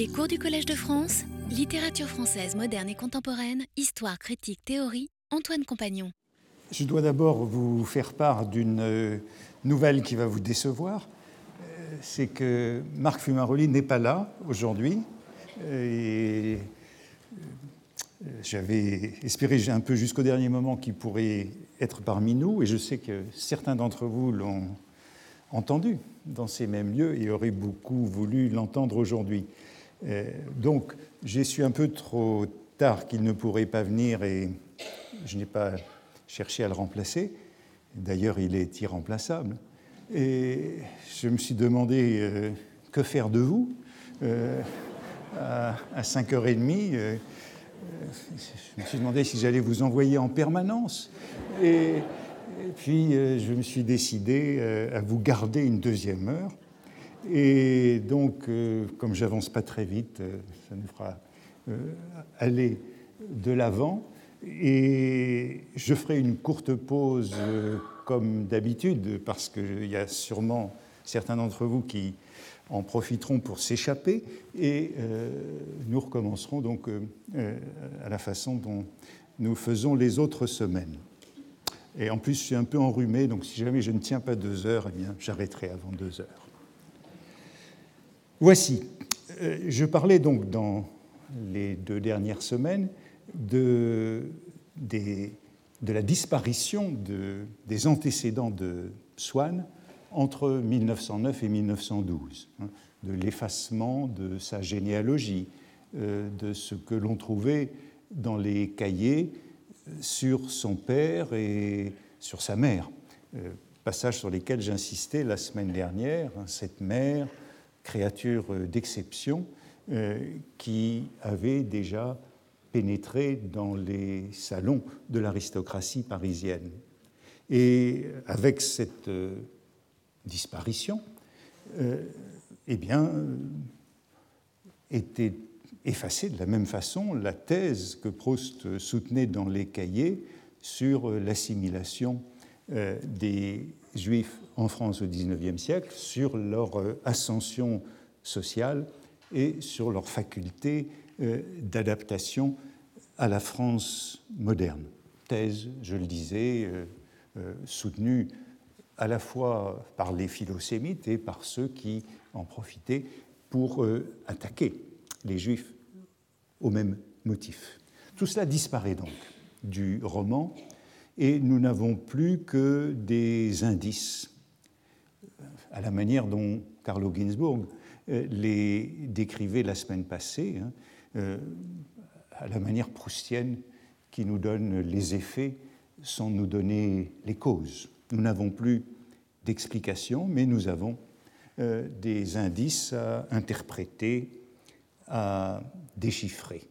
Les cours du Collège de France, littérature française moderne et contemporaine, histoire, critique, théorie, Antoine Compagnon. Je dois d'abord vous faire part d'une euh, nouvelle qui va vous décevoir. Euh, c'est que Marc Fumaroli n'est pas là aujourd'hui. Euh, j'avais espéré un peu jusqu'au dernier moment qu'il pourrait être parmi nous, et je sais que certains d'entre vous l'ont entendu dans ces mêmes lieux et auraient beaucoup voulu l'entendre aujourd'hui. Donc, j'ai su un peu trop tard qu'il ne pourrait pas venir et je n'ai pas cherché à le remplacer. D'ailleurs, il est irremplaçable. Et je me suis demandé euh, que faire de vous euh, à, 5h30. Euh, je me suis demandé si j'allais vous envoyer en permanence. Et, puis, je me suis décidé à vous garder une deuxième heure. Et donc, comme j'avance pas très vite, ça nous fera aller de l'avant. Et je ferai une courte pause euh, comme d'habitude, parce qu'il y a sûrement certains d'entre vous qui en profiteront pour s'échapper, et euh, nous recommencerons donc euh, à la façon dont nous faisons les autres semaines. Et en plus, je suis un peu enrhumé, donc si jamais je ne tiens pas deux heures, eh bien, j'arrêterai avant deux heures. Voici, je parlais donc dans les deux dernières semaines de, la disparition des antécédents de Swann entre 1909 et 1912, hein, de l'effacement de sa généalogie, euh, de ce que l'on trouvait dans les cahiers sur son père et sur sa mère. Euh, passages sur lesquels j'insistais la semaine dernière, hein, cette mère, créature d'exception, euh, qui avait déjà pénétré dans les salons de l'aristocratie parisienne. Et avec cette euh, disparition, euh, eh bien, était effacée de la même façon la thèse que Proust soutenait dans les cahiers sur l'assimilation euh, des Juifs en France au XIXe siècle, sur leur ascension sociale et sur leur faculté euh, d'adaptation à la France moderne. Thèse, je le disais, euh, euh, soutenue à la fois par les philosémites et par ceux qui en profitaient pour attaquer les Juifs au même motif. Tout cela disparaît donc du roman et nous n'avons plus que des indices, à la manière dont Carlo Ginzburg les décrivait la semaine passée, hein, euh, à la manière proustienne qui nous donne les effets sans nous donner les causes. Nous n'avons plus d'explications, mais nous avons euh, des indices à interpréter, à déchiffrer.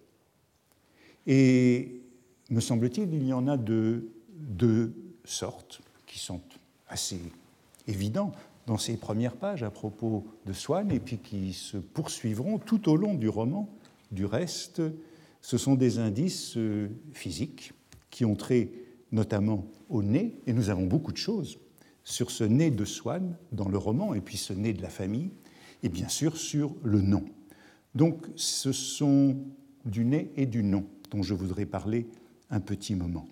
Et me semble-t-il, il y en a de deux sortes qui sont assez évidents dans ces premières pages à propos de Swann et puis qui se poursuivront tout au long du roman du reste, ce sont des indices euh, physiques qui ont trait notamment au nez, et nous avons beaucoup de choses sur ce nez de Swann dans le roman, et puis ce nez de la famille, et bien sûr sur le nom. Donc ce sont du nez et du nom dont je voudrais parler un petit moment.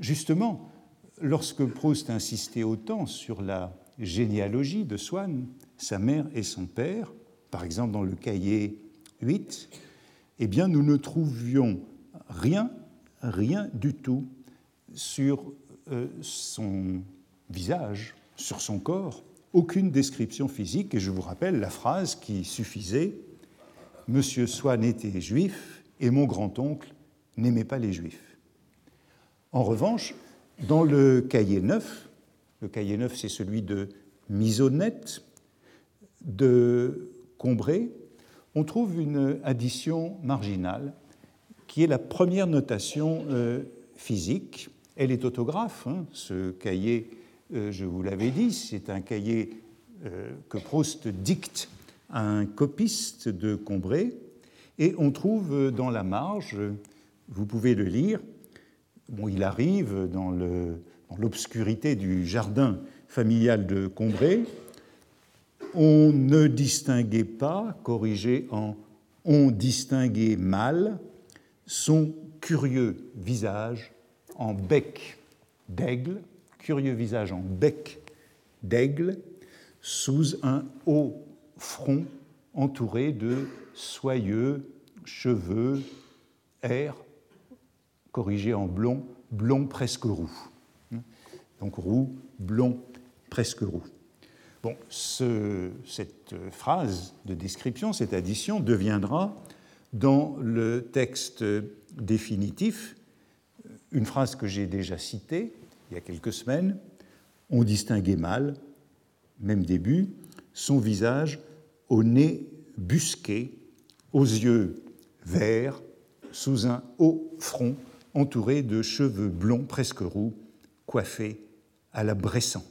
Justement, lorsque Proust insistait autant sur la généalogie de Swann, sa mère et son père, par exemple dans le cahier 8, eh bien, nous ne trouvions rien, rien du tout sur euh, son visage, sur son corps, aucune description physique. Et je vous rappelle la phrase qui suffisait Monsieur Swann était juif et mon grand-oncle n'aimait pas les juifs. En revanche, dans le cahier 9, le cahier 9 c'est celui de Misonnette, de Combray, on trouve une addition marginale qui est la première notation euh, physique. Elle est autographe, hein. ce cahier, euh, je vous l'avais dit, c'est un cahier euh, que Proust dicte à un copiste de Combray, et on trouve dans la marge, vous pouvez le lire, il arrive dans l'obscurité du jardin familial de Combray, on ne distinguait pas, corrigé en ont distingué mal son curieux visage en bec d'aigle, curieux visage en bec d'aigle, sous un haut front entouré de soyeux cheveux, airs, corrigés en blond, blond presque roux. Donc roux, blond, presque roux. Bon, cette phrase de description, cette addition deviendra dans le texte définitif une phrase que j'ai déjà citée il y a quelques semaines. On distinguait mal, même début, son visage au nez busqué, aux yeux verts, sous un haut front entouré de cheveux blonds presque roux, coiffés à la Bressan.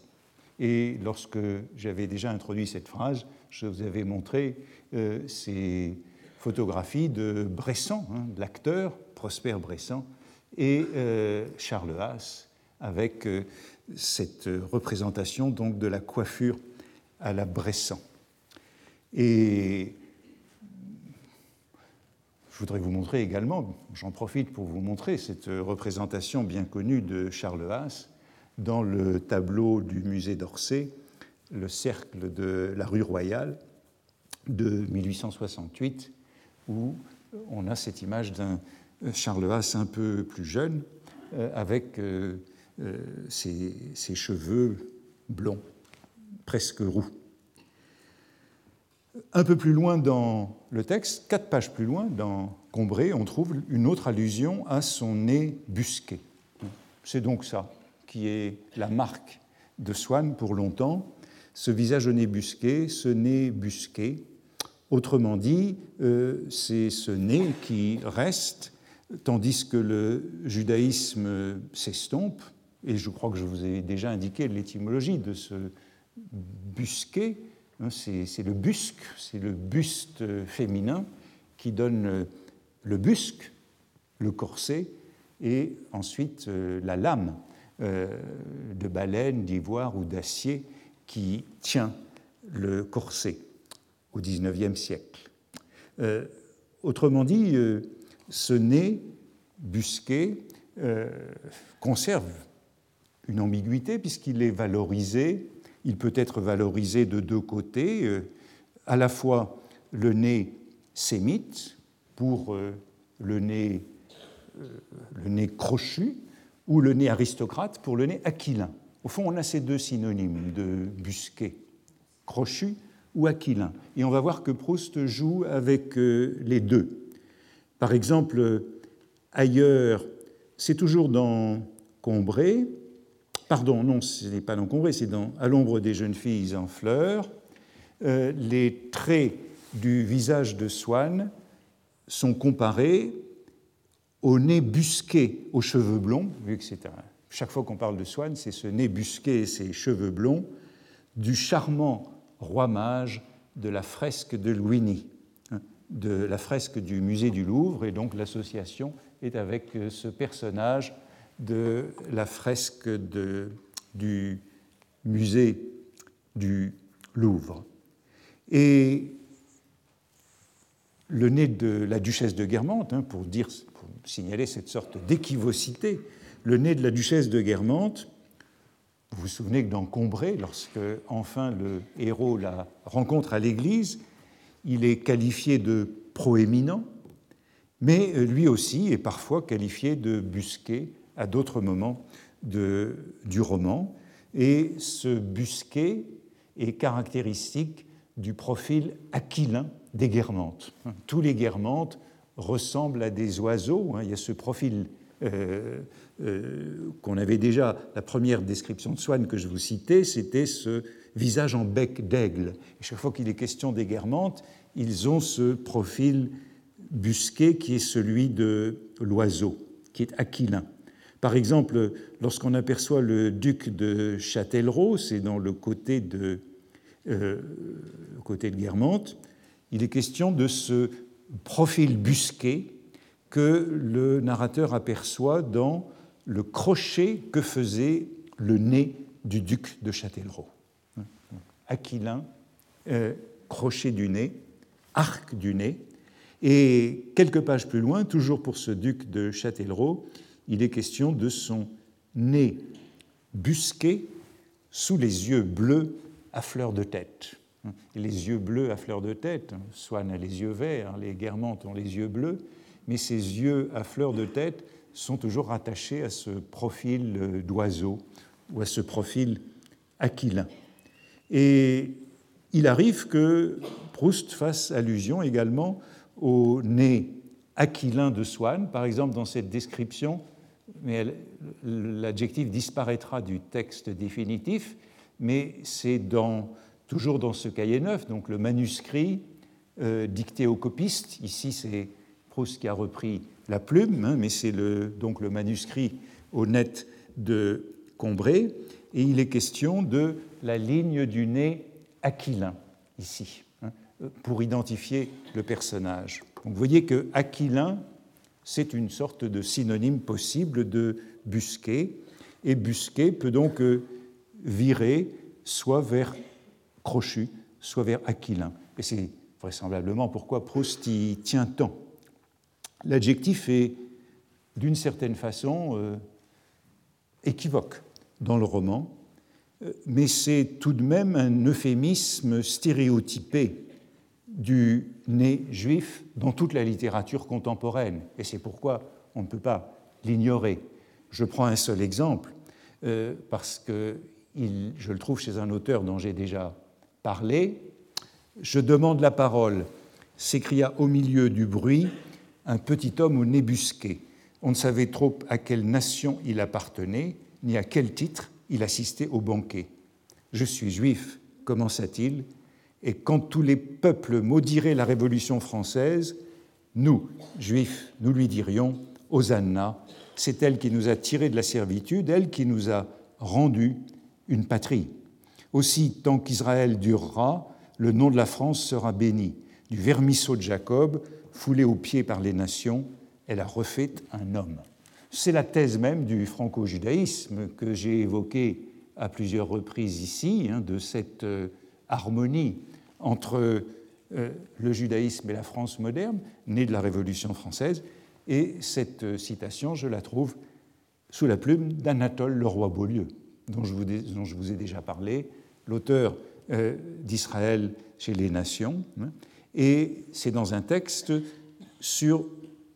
Et lorsque j'avais déjà introduit cette phrase, je vous avais montré euh, ces photographies de Bressan, hein, de l'acteur Prosper Bressan, et euh, Charles Haas, avec euh, cette représentation donc de la coiffure à la Bressan. Et je voudrais vous montrer également, j'en profite pour vous montrer cette représentation bien connue de Charles Haas dans le tableau du musée d'Orsay, le cercle de la rue Royale de 1868, où on a cette image d'un Charles Haas un peu plus jeune, euh, avec euh, euh, ses, cheveux blonds, presque roux. Un peu plus loin dans le texte, quatre pages plus loin, dans Combré, on trouve une autre allusion à son nez busqué. C'est donc ça qui est la marque de Swann pour longtemps, ce visage au nez busqué, ce nez busqué. Autrement dit, euh, c'est ce nez qui reste, tandis que le judaïsme s'estompe, et je crois que je vous ai déjà indiqué l'étymologie de ce busqué, Hein, c'est le busque, c'est le buste féminin qui donne le busque, le corset, et ensuite euh, la lame de baleine, d'ivoire ou d'acier qui tient le corset au XIXe siècle. Euh, autrement dit, ce nez busqué conserve une ambiguïté puisqu'il est valorisé il peut être valorisé de deux côtés, euh, à la fois le nez sémite pour euh, le nez, euh, le nez crochu ou le nez aristocrate pour le nez aquilin. Au fond, on a ces deux synonymes de busquet, crochu ou aquilin. Et on va voir que Proust joue avec les deux. Par exemple, ailleurs, c'est toujours dans Combray, Pardon, non, ce n'est pas l'encombré, c'est dans À l'ombre des jeunes filles en fleurs. Euh, les traits du visage de Swann sont comparés au nez busqué aux cheveux blonds, vu que c'est un... chaque fois qu'on parle de Swann, c'est ce nez busqué et ses cheveux blonds, du charmant roi mage de la fresque de Luini, hein, de la fresque du musée du Louvre, et donc l'association est avec euh, ce personnage de la fresque du musée du Louvre. Et le nez de la duchesse de Guermantes, hein, pour, dire, signaler cette sorte d'équivocité, le nez de la duchesse de Guermantes, vous vous souvenez que dans Combray, lorsque enfin le héros la rencontre à l'église, il est qualifié de proéminent, mais lui aussi est parfois qualifié de busqué à d'autres moments du roman. Et ce busquet est caractéristique du profil aquilin des guermantes. Tous les guermantes ressemblent à des oiseaux. Hein. Il y a ce profil euh, euh, qu'on avait déjà, la première description de Swann que je vous citais, c'était ce visage en bec d'aigle. Chaque fois qu'il est question des guermantes, ils ont ce profil busqué qui est celui de l'oiseau, qui est aquilin. Par exemple, lorsqu'on aperçoit le duc de Châtellerault, c'est dans le côté de, euh, côté de Guermantes, il est question de ce profil busqué que le narrateur aperçoit dans le crochet que faisait le nez du duc de Châtellerault. Aquilin, euh, crochet du nez, arc du nez, Et quelques pages plus loin, toujours pour ce duc de Châtellerault, il est question de son nez busqué sous les yeux bleus à fleur de tête. Les yeux bleus à fleur de tête, Swann a les yeux verts, les Guermantes ont les yeux bleus, mais ces yeux à fleur de tête sont toujours rattachés à ce profil d'oiseau ou à ce profil aquilin. Et il arrive que Proust fasse allusion également au nez aquilin de Swann, par exemple dans cette description, mais l'adjectif disparaîtra du texte définitif, mais c'est dans, toujours dans ce cahier neuf, donc le manuscrit euh, dicté au copiste. Ici, c'est Proust qui a repris la plume, hein, mais c'est le, donc le manuscrit honnête de Combray, et il est question de la ligne du nez aquilin, ici, hein, pour identifier le personnage. vous voyez que aquilin, c'est une sorte de synonyme possible de busquet, et busquet peut donc euh, virer soit vers crochu, soit vers aquilin. Et c'est vraisemblablement pourquoi Proust y tient tant. L'adjectif est d'une certaine façon euh, équivoque dans le roman, euh, mais c'est tout de même un euphémisme stéréotypé du né juif dans toute la littérature contemporaine, et c'est pourquoi on ne peut pas l'ignorer. Je prends un seul exemple, euh, parce que je le trouve chez un auteur dont j'ai déjà parlé. Je demande la parole, s'écria au milieu du bruit un petit homme au nez busqué. On ne savait trop à quelle nation il appartenait, ni à quel titre il assistait au banquet. Je suis juif, commença-t-il, et quand tous les peuples maudiraient la Révolution française, nous, juifs, nous lui dirions Hosanna, c'est elle qui nous a tirés de la servitude, elle qui nous a rendu une patrie. Aussi, tant qu'Israël durera, le nom de la France sera béni. Du vermisseau de Jacob, foulé aux pieds par les nations, elle a refait un homme. C'est la thèse même du franco-judaïsme que j'ai évoquée à plusieurs reprises ici, hein, de cette euh, harmonie entre euh, le judaïsme et la France moderne, née de la Révolution française. Et cette euh, citation, je la trouve sous la plume d'Anatole Leroy-Beaulieu, dont, je vous ai déjà parlé, l'auteur d'Israël chez les nations. Hein. et c'est dans un texte sur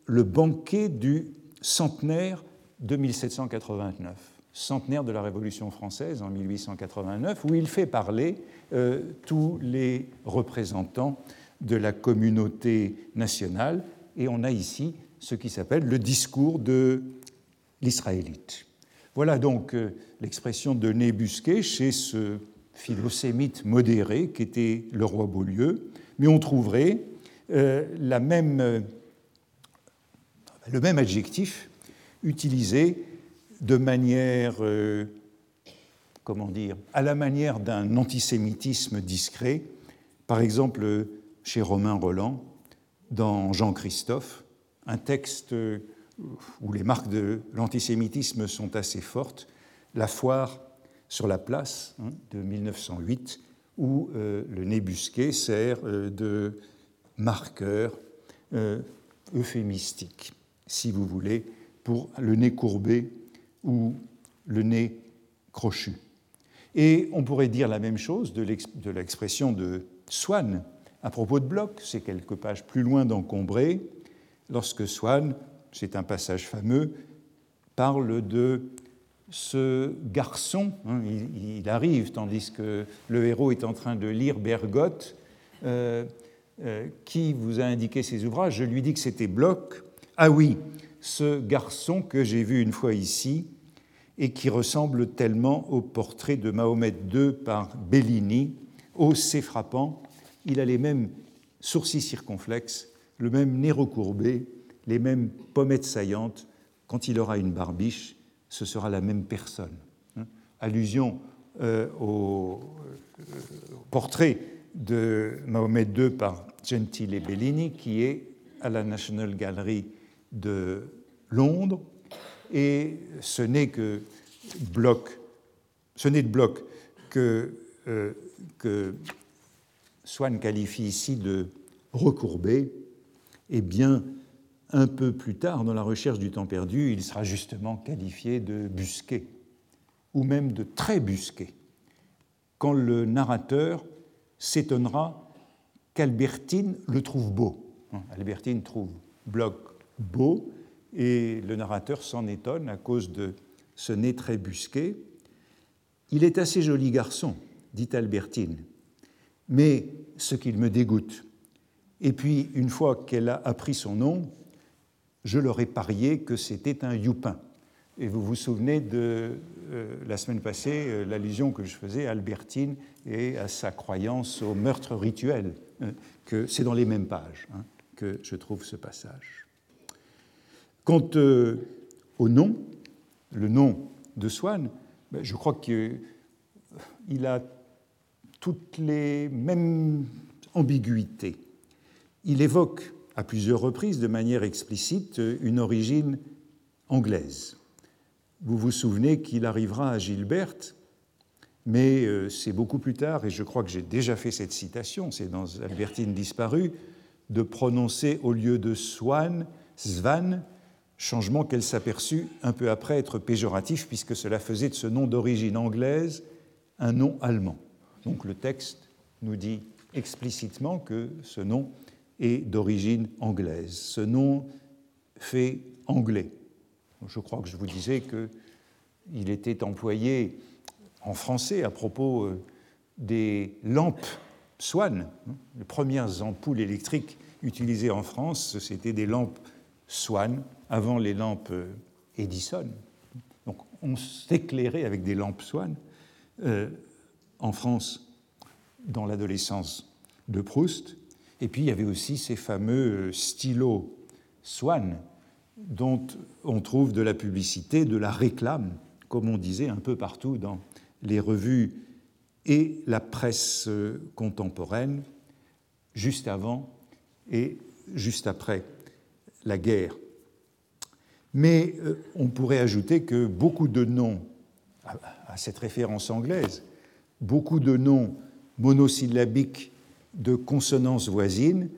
le banquet du centenaire de 1789, centenaire de la Révolution française en 1889, où il fait parler euh, tous les représentants de la communauté nationale, et on a ici ce qui s'appelle le discours de l'Israélite. Voilà donc euh, l'expression de Nébusquet chez ce philosémite modéré qu'était le roi Beaulieu, mais on trouverait euh, même le même adjectif utilisé de manière, euh, comment dire, à la manière d'un antisémitisme discret, par exemple chez Romain Roland, dans Jean-Christophe, un texte où les marques de l'antisémitisme sont assez fortes, La foire sur la place hein, de 1908, où euh, le nébusquet sert euh, de marqueur euphémistique si vous voulez, pour le nez courbé ou le nez crochu. Et on pourrait dire la même chose de l'expression de Swann à propos de Bloch, c'est quelques pages plus loin d'Encombré, lorsque Swann, c'est un passage fameux, parle de ce garçon, hein, il, arrive tandis que le héros est en train de lire Bergotte, euh, euh, qui vous a indiqué ses ouvrages, je lui dis que c'était Bloch, ah oui, ce garçon que j'ai vu une fois ici et qui ressemble tellement au portrait de Mahomet II par Bellini. Oh, c'est frappant, il a les mêmes sourcils circonflexes, le même nez recourbé, les mêmes pommettes saillantes. Quand il aura une barbiche, ce sera la même personne. Hein. Allusion euh, au, euh, portrait de Mahomet II par Gentile Bellini, qui est à la National Gallery de Londres, et ce n'est que bloc, ce n'est de bloc que, euh, que Swann qualifie ici de recourbé, Eh bien, un peu plus tard, dans la recherche du temps perdu, il sera justement qualifié de busqué, ou même de très busqué, quand le narrateur s'étonnera qu'Albertine le trouve beau. Albertine trouve Bloch beau, et le narrateur s'en étonne à cause de ce nez très busqué. Il est assez joli garçon, dit Albertine, mais ce qu'il me dégoûte. Et puis, une fois qu'elle a appris son nom, je leur ai parié que c'était un youpin. Et vous vous souvenez de euh, la semaine passée, euh, l'allusion que je faisais à Albertine et à sa croyance au meurtre rituel, hein, que c'est dans les mêmes pages hein, que je trouve ce passage. Quant euh, au nom, le nom de Swann, ben, je crois qu'il a toutes les mêmes ambiguïtés. Il évoque à plusieurs reprises, de manière explicite, une origine anglaise. Vous vous souvenez qu'il arrivera à Gilberte, mais euh, c'est beaucoup plus tard, et je crois que j'ai déjà fait cette citation, c'est dans Albertine disparue, de prononcer au lieu de Swan, Svan, changement qu'elle s'aperçut un peu après être péjoratif, puisque cela faisait de ce nom d'origine anglaise un nom allemand. Donc le texte nous dit explicitement que ce nom est d'origine anglaise. Ce nom fait anglais. Je crois que je vous disais qu'il était employé en français à propos euh, des lampes Swan. Les premières ampoules électriques utilisées en France, c'était des lampes Swan, avant les lampes euh, Edison. Donc on s'éclairait avec des lampes Swan euh, en France dans l'adolescence de Proust. Et puis il y avait aussi ces fameux stylos Swan dont on trouve de la publicité, de la réclame, comme on disait un peu partout dans les revues et la presse contemporaine, juste avant et juste après la guerre. Mais euh, on pourrait ajouter que beaucoup de noms, à cette référence anglaise, beaucoup de noms monosyllabiques de consonances voisines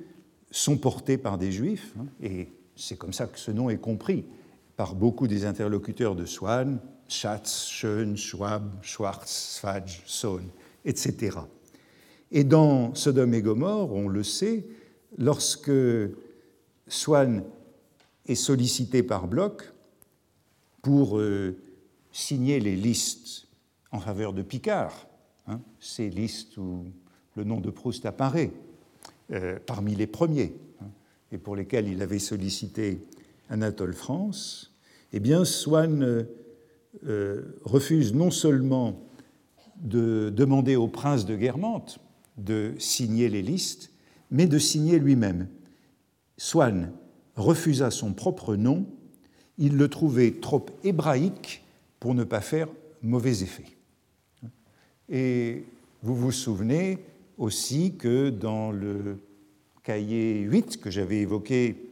sont portés par des juifs, hein, et c'est comme ça que ce nom est compris par beaucoup des interlocuteurs de Swann, Schatz, Schön, Schwab, Schwarz, Sfadj, Sohn, etc. Et dans Sodome et Gomorre, on le sait, lorsque Swann est sollicité par Bloch pour euh, signer les listes en faveur de Picard, hein, ces listes où le nom de Proust apparaît euh, parmi les premiers, hein, et pour lesquels il avait sollicité Anatole France, eh bien, Swann euh, euh, refuse non seulement de demander au prince de Guermantes de signer les listes, mais de signer lui-même. Swann refusa son propre nom, il le trouvait trop hébraïque pour ne pas faire mauvais effet. Et vous vous souvenez aussi que dans le cahier 8 que j'avais évoqué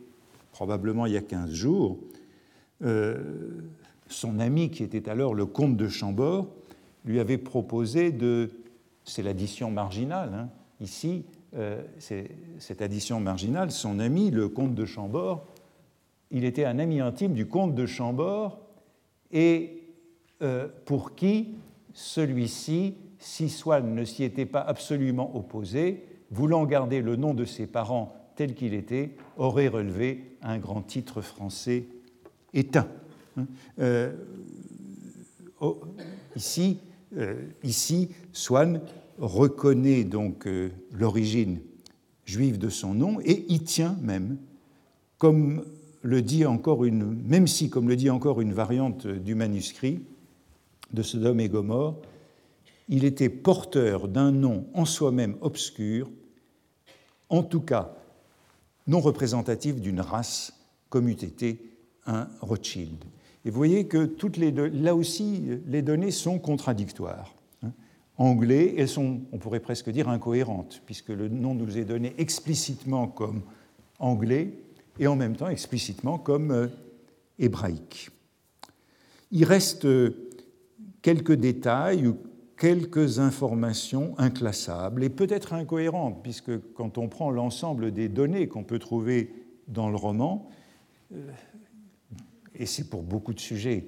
probablement il y a 15 jours, euh, son ami qui était alors le comte de Chambord lui avait proposé de... C'est l'addition marginale, hein, ici, euh, cette addition marginale, son ami, le comte de Chambord, il était un ami intime du comte de Chambord et euh, pour qui celui-ci si Swann ne s'y était pas absolument opposé, voulant garder le nom de ses parents tel qu'il était, aurait relevé un grand titre français éteint. Euh, oh, ici, euh, ici, Swann reconnaît donc euh, l'origine juive de son nom et y tient même, comme le dit encore une, même si, comme le dit encore une variante du manuscrit de Sodome et Gomorre, il était porteur d'un nom en soi-même obscur, en tout cas non représentatif d'une race comme eût été un Rothschild. Et vous voyez que toutes les là aussi, les données sont contradictoires. Hein. Anglais, elles sont, on pourrait presque dire, incohérentes, puisque le nom nous est donné explicitement comme anglais et en même temps explicitement comme euh, hébraïque. Il reste euh, quelques détails quelques informations inclassables et peut-être incohérentes, puisque quand on prend l'ensemble des données qu'on peut trouver dans le roman, euh, et c'est pour beaucoup de sujets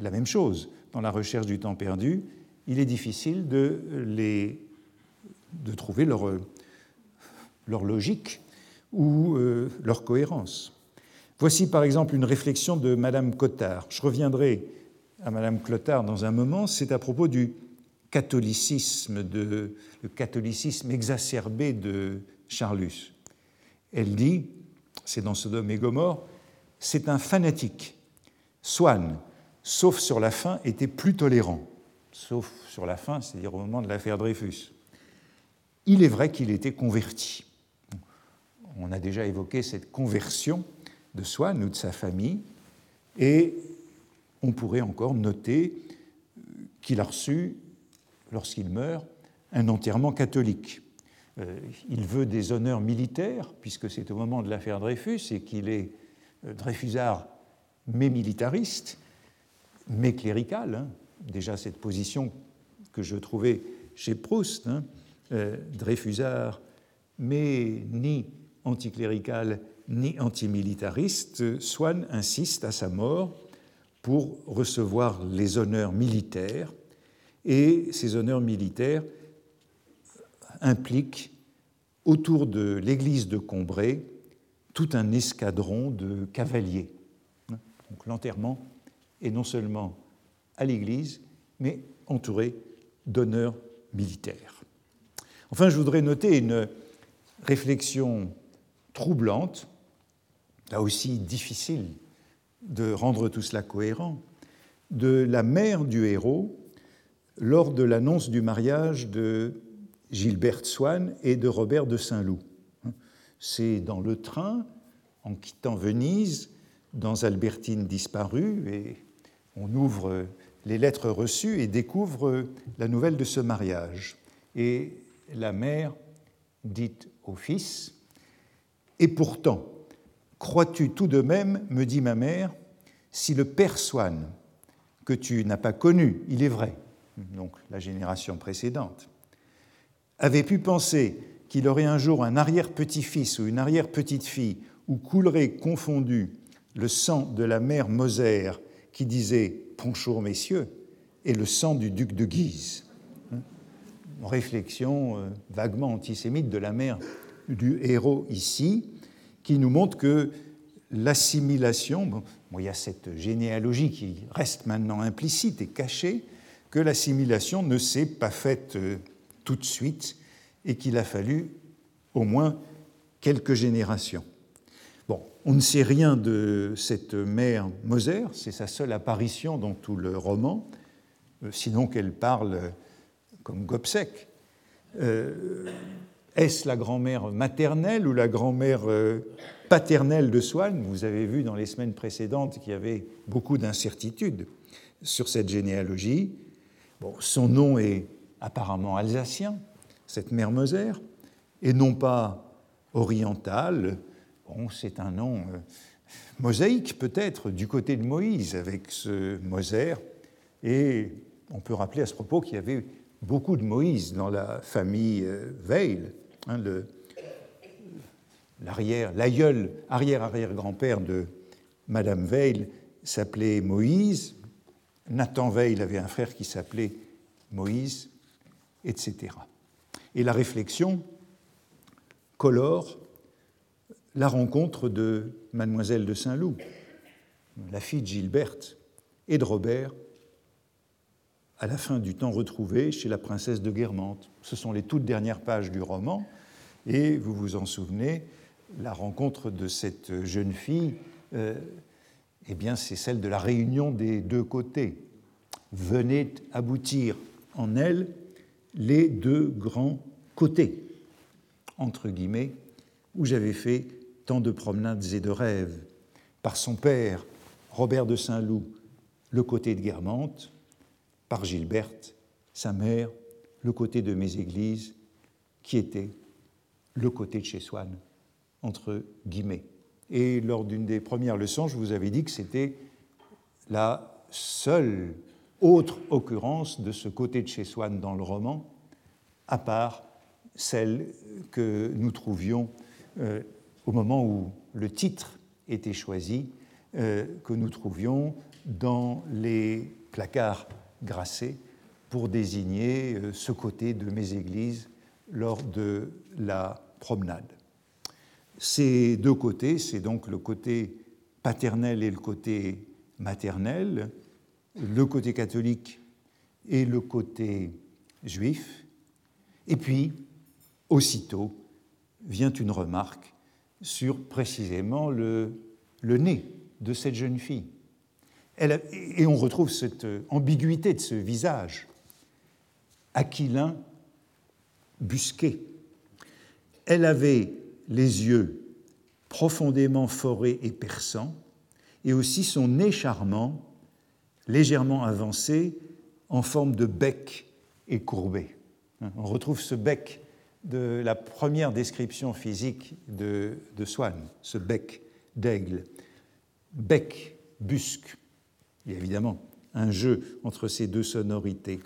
la même chose. Dans la recherche du temps perdu, il est difficile de, les, de trouver leur, leur logique ou euh, leur cohérence. Voici par exemple une réflexion de Madame Cottard. Je reviendrai à Madame Clotard dans un moment. C'est à propos du catholicisme, de, le catholicisme exacerbé de Charlus. Elle dit, c'est dans Sodome et Gomorre, c'est un fanatique. Swann, sauf sur la fin, était plus tolérant. Sauf sur la fin, c'est-à-dire au moment de l'affaire Dreyfus. Il est vrai qu'il était converti. On a déjà évoqué cette conversion de Swann ou de sa famille, et on pourrait encore noter qu'il a reçu lorsqu'il meurt, un enterrement catholique. Euh, il veut des honneurs militaires, puisque c'est au moment de l'affaire Dreyfus et qu'il est euh, Dreyfusard, mais militariste, mais clérical. Hein. Déjà, cette position que je trouvais chez Proust, hein, euh, Dreyfusard, mais ni anticlérical ni antimilitariste, Swann insiste à sa mort pour recevoir les honneurs militaires et ces honneurs militaires impliquent autour de l'église de Combray tout un escadron de cavaliers. Donc l'enterrement est non seulement à l'église, mais entouré d'honneurs militaires. Enfin, je voudrais noter une réflexion troublante, là aussi difficile de rendre tout cela cohérent, de la mère du héros lors de l'annonce du mariage de Gilberte Swann et de Robert de Saint-Loup. C'est dans le train, en quittant Venise, dans Albertine disparue, et on ouvre les lettres reçues et découvre la nouvelle de ce mariage. Et la mère dit au fils, Et pourtant, crois-tu tout de même, me dit ma mère, si le père Swann, que tu n'as pas connu, il est vrai, donc la génération précédente, avait pu penser qu'il aurait un jour un arrière-petit-fils ou une arrière-petite-fille où coulerait confondu le sang de la mère Moser qui disait Bonjour messieurs et le sang du duc de Guise. Hein? Réflexion euh, vaguement antisémite de la mère du héros ici, qui nous montre que l'assimilation, bon, il y a cette généalogie qui reste maintenant implicite et cachée, que l'assimilation ne s'est pas faite euh, tout de suite et qu'il a fallu au moins quelques générations. Bon, on ne sait rien de cette mère Moser, c'est sa seule apparition dans tout le roman, euh, sinon qu'elle parle comme Gobseck. Euh, est-ce la grand-mère maternelle ou la grand-mère paternelle de Swann? Vous avez vu dans les semaines précédentes qu'il y avait beaucoup d'incertitudes sur cette généalogie son nom est apparemment alsacien, cette mère Moser, et non pas oriental. Bon, c'est un nom euh, mosaïque peut-être du côté de Moïse avec ce Moser. Et on peut rappeler à ce propos qu'il y avait beaucoup de Moïse dans la famille euh, Veil. Hein, l'aïeul, arrière-arrière-grand-père de Madame Veil s'appelait Moïse, Nathan Veil avait un frère qui s'appelait Moïse, etc. Et la réflexion colore la rencontre de Mademoiselle de Saint-Loup, la fille de Gilberte et de Robert, à la fin du temps retrouvé chez la princesse de Guermantes. Ce sont les toutes dernières pages du roman, et vous vous en souvenez, la rencontre de cette jeune fille euh, eh bien, c'est celle de la réunion des deux côtés. Venait aboutir en elle les deux grands côtés, entre guillemets, où j'avais fait tant de promenades et de rêves. Par son père, Robert de Saint-Loup, le côté de Guermantes, par Gilberte, sa mère, le côté de mes églises, qui était le côté de chez Swann, entre guillemets. Et lors d'une des premières leçons, je vous avais dit que c'était la seule autre occurrence de ce côté de chez Swann dans le roman, à part celle que nous trouvions euh, au moment où le titre était choisi, euh, que nous trouvions dans les placards grassés pour désigner euh, ce côté de mes églises lors de la promenade. Ces deux côtés, c'est donc le côté paternel et le côté maternel, le côté catholique et le côté juif. Et puis, aussitôt, vient une remarque sur précisément le, nez de cette jeune fille. Elle et on retrouve cette ambiguïté de ce visage, aquilin, busqué. Elle avait les yeux profondément forés et perçants, et aussi son nez charmant, légèrement avancé, en forme de bec et courbé. On retrouve ce bec de la première description physique de, Swann, ce bec d'aigle. Bec, busque. Il y a évidemment un jeu entre ces deux sonorités.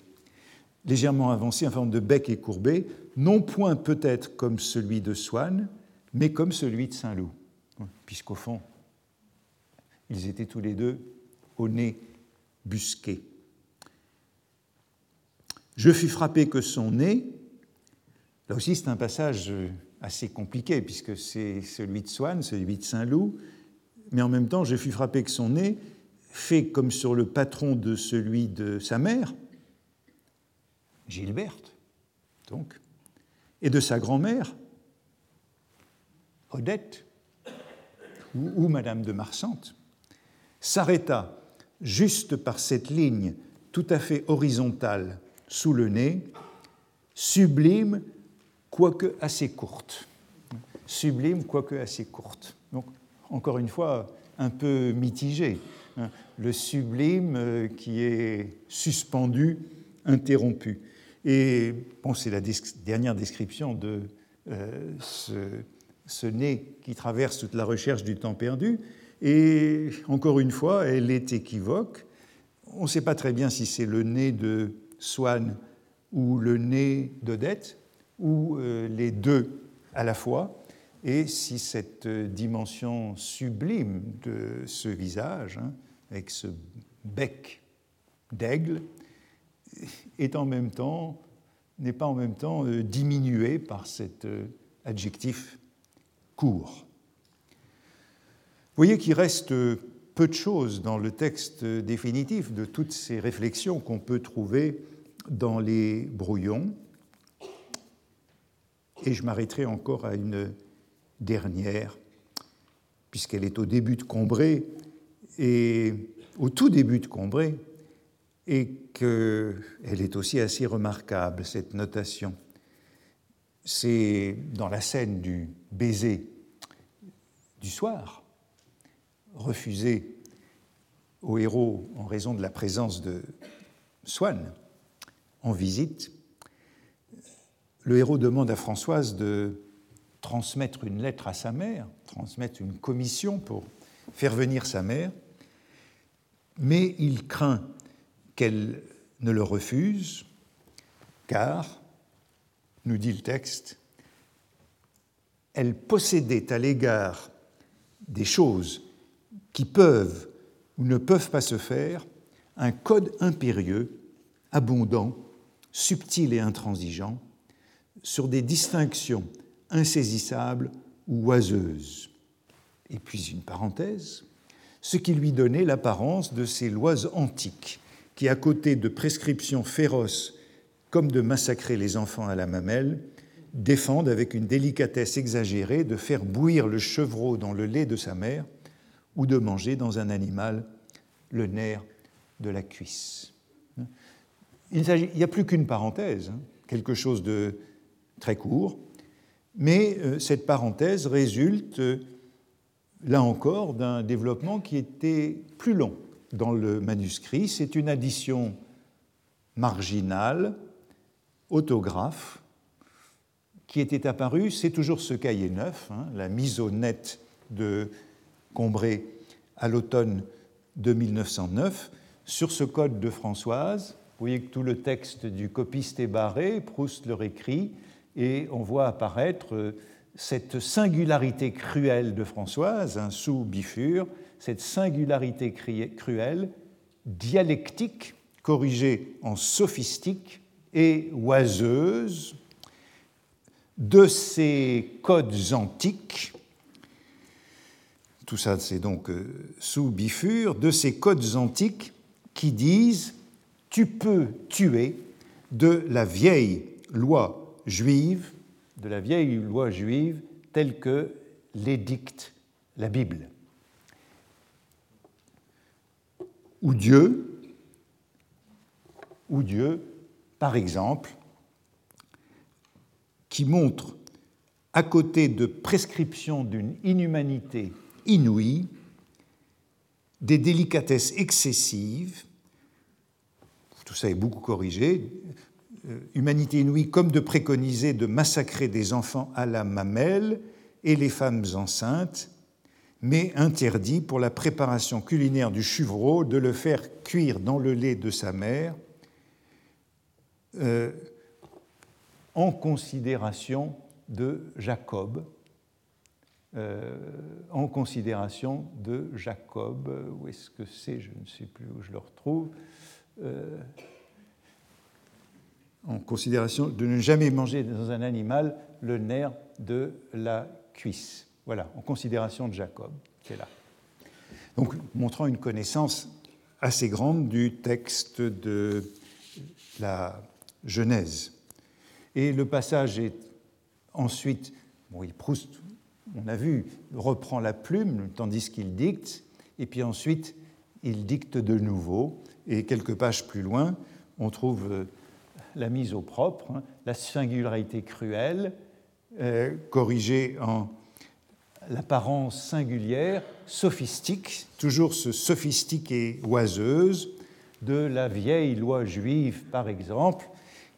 Légèrement avancé en forme de bec et courbé, non point peut-être comme celui de Swann, mais comme celui de Saint-Loup, puisqu'au fond, ils étaient tous les deux au nez busqué. Je fus frappé que son nez, là aussi c'est un passage assez compliqué, puisque c'est celui de Swann, celui de Saint-Loup, mais en même temps, je fus frappé que son nez, fait comme sur le patron de celui de sa mère, Gilberte, donc, et de sa grand-mère, Odette, ou, Madame de Marsante, s'arrêta juste par cette ligne tout à fait horizontale sous le nez, sublime, quoique assez courte. Sublime, quoique assez courte. Donc, encore une fois, un peu mitigé. Hein. Le sublime euh, qui est suspendu, interrompu. Et bon, c'est la dernière description de euh, ce, nez qui traverse toute la recherche du temps perdu. Et encore une fois, elle est équivoque. On ne sait pas très bien si c'est le nez de Swann ou le nez d'Odette, ou euh, les deux à la fois, et si cette dimension sublime de ce visage, hein, avec ce bec d'aigle, est en même temps, n'est pas en même temps euh, diminué par cet euh, adjectif Vous voyez qu'il reste peu de choses dans le texte définitif de toutes ces réflexions qu'on peut trouver dans les brouillons. Et je m'arrêterai encore à une dernière, puisqu'elle est au début de Combré, et au tout début de Combré, et qu'elle est aussi assez remarquable, cette notation. C'est dans la scène du baiser du soir, refusé au héros en raison de la présence de Swann en visite, le héros demande à Françoise de transmettre une lettre à sa mère, transmettre une commission pour faire venir sa mère, mais il craint qu'elle ne le refuse, car, nous dit le texte, elle possédait à l'égard des choses qui peuvent ou ne peuvent pas se faire un code impérieux, abondant, subtil et intransigeant, sur des distinctions insaisissables ou oiseuses. Et puis une parenthèse, ce qui lui donnait l'apparence de ces lois antiques qui, à côté de prescriptions féroces comme de massacrer les enfants à la mamelle, défendent avec une délicatesse exagérée de faire bouillir le chevreau dans le lait de sa mère ou de manger dans un animal le nerf de la cuisse. Il n'y a plus qu'une parenthèse, hein, quelque chose de très court, mais euh, cette parenthèse résulte, euh, là encore, d'un développement qui était plus long dans le manuscrit. C'est une addition marginale, autographe, qui était apparue, c'est toujours ce cahier neuf, hein, la mise au net de Combré à l'automne de 1909, sur ce code de Françoise. Vous voyez que tout le texte du copiste est barré, Proust le réécrit, et on voit apparaître euh, cette singularité cruelle de Françoise, un sous bifure, cette singularité cruelle, dialectique, corrigée en sophistique et oiseuse, de ces codes antiques, tout ça c'est donc euh, sous bifure, de ces codes antiques qui disent tu peux tuer de la vieille loi juive, de la vieille loi juive telle que l'édicte la Bible. Ou Dieu, ou Dieu, par exemple, qui montre, à côté de prescriptions d'une inhumanité inouïe, des délicatesses excessives, tout ça est beaucoup corrigé, euh, humanité inouïe comme de préconiser de massacrer des enfants à la mamelle et les femmes enceintes, mais interdit pour la préparation culinaire du chevreau de le faire cuire dans le lait de sa mère, euh, en considération de Jacob, euh, en considération de Jacob, où est-ce que c'est Je ne sais plus où je le retrouve. Euh, en considération de ne jamais manger dans un animal le nerf de la cuisse. Voilà, en considération de Jacob, qui est là. Donc, montrant une connaissance assez grande du texte de la Genèse. Et le passage est ensuite, Proust, on a vu, reprend la plume tandis qu'il dicte, et puis ensuite il dicte de nouveau, et quelques pages plus loin, on trouve euh, la mise au propre, hein, la singularité cruelle, euh, corrigée en l'apparence singulière, sophistique, toujours ce sophistique et oiseuse, de la vieille loi juive, par exemple,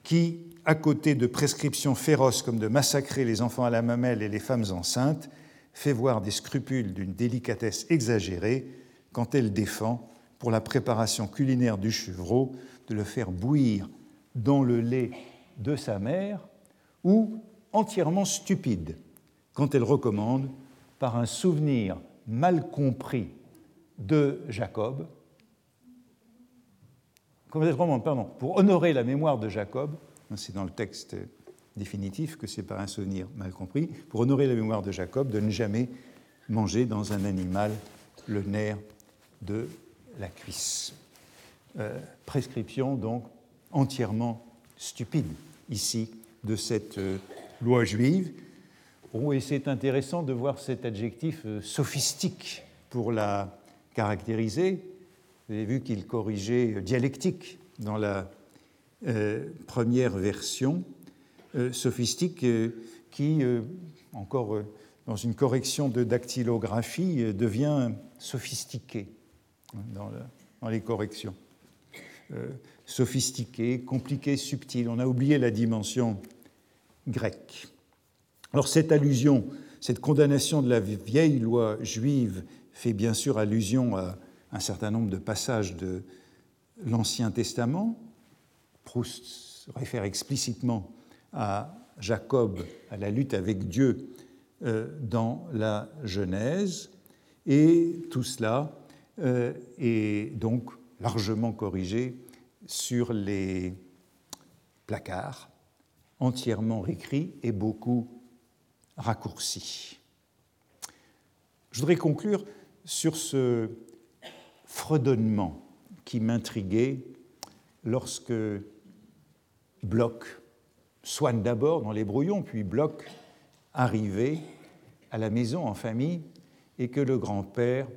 qui, à côté de prescriptions féroces comme de massacrer les enfants à la mamelle et les femmes enceintes, fait voir des scrupules d'une délicatesse exagérée quand elle défend, pour la préparation culinaire du chevreau, de le faire bouillir dans le lait de sa mère, ou entièrement stupide quand elle recommande, par un souvenir mal compris de Jacob, pour honorer la mémoire de Jacob, c'est dans le texte définitif que c'est par un souvenir mal compris, pour honorer la mémoire de Jacob, de ne jamais manger dans un animal le nerf de la cuisse. Euh, prescription donc entièrement stupide ici de cette euh, loi juive. et c'est intéressant de voir cet adjectif euh, sophistique pour la caractériser. Vous avez vu qu'il corrigeait dialectique dans la euh, première version, euh, sophistique, euh, qui, encore dans une correction de dactylographie, devient sophistiqué hein, dans, les corrections. sophistiqué, compliqué, subtil. On a oublié la dimension grecque. Alors cette allusion, cette condamnation de la vieille loi juive fait bien sûr allusion à un certain nombre de passages de l'Ancien Testament. Proust réfère explicitement à Jacob, à la lutte avec Dieu euh, dans la Genèse, et tout cela euh, est donc largement corrigé sur les placards, entièrement réécrits et beaucoup raccourcis. Je voudrais conclure sur ce fredonnement qui m'intriguait lorsque Bloch, Swann d'abord dans les brouillons, puis Bloch arrivait à la maison en famille et que le grand-père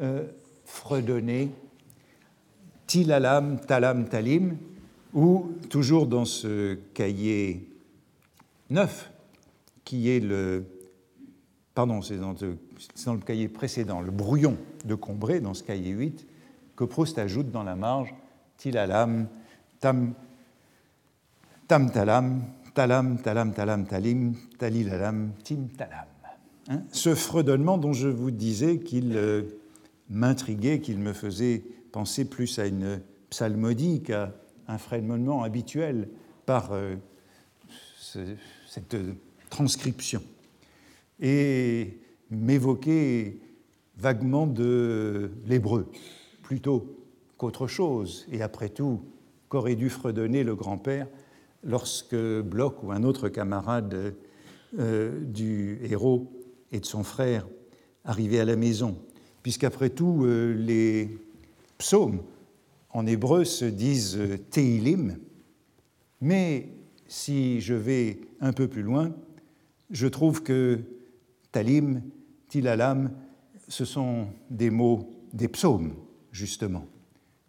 euh, fredonnait Tilalam, Talam, Talim, ou toujours dans ce cahier neuf, qui est le. Pardon, c'est dans, dans, le cahier précédent, le brouillon de Combray, dans ce cahier 8, que Proust ajoute dans la marge Tilalam, Tam, Tam Talam, Talam, Talam, Talam, Talim, Talilalam, Tim Talam. Hein, ce fredonnement dont je vous disais qu'il euh, m'intriguait, qu'il me faisait penser plus à une psalmodie qu'à un fredonnement habituel par euh, cette transcription. et m'évoquer vaguement de l'hébreu, plutôt qu'autre chose. Et après tout, qu'aurait dû fredonner le grand-père lorsque Bloch ou un autre camarade euh, du héros et de son frère arrivaient à la maison Puisqu'après tout, euh, les psaumes en hébreu se disent euh, Teilim, mais si je vais un peu plus loin, je trouve que Talim, Ce sont des mots des psaumes, justement.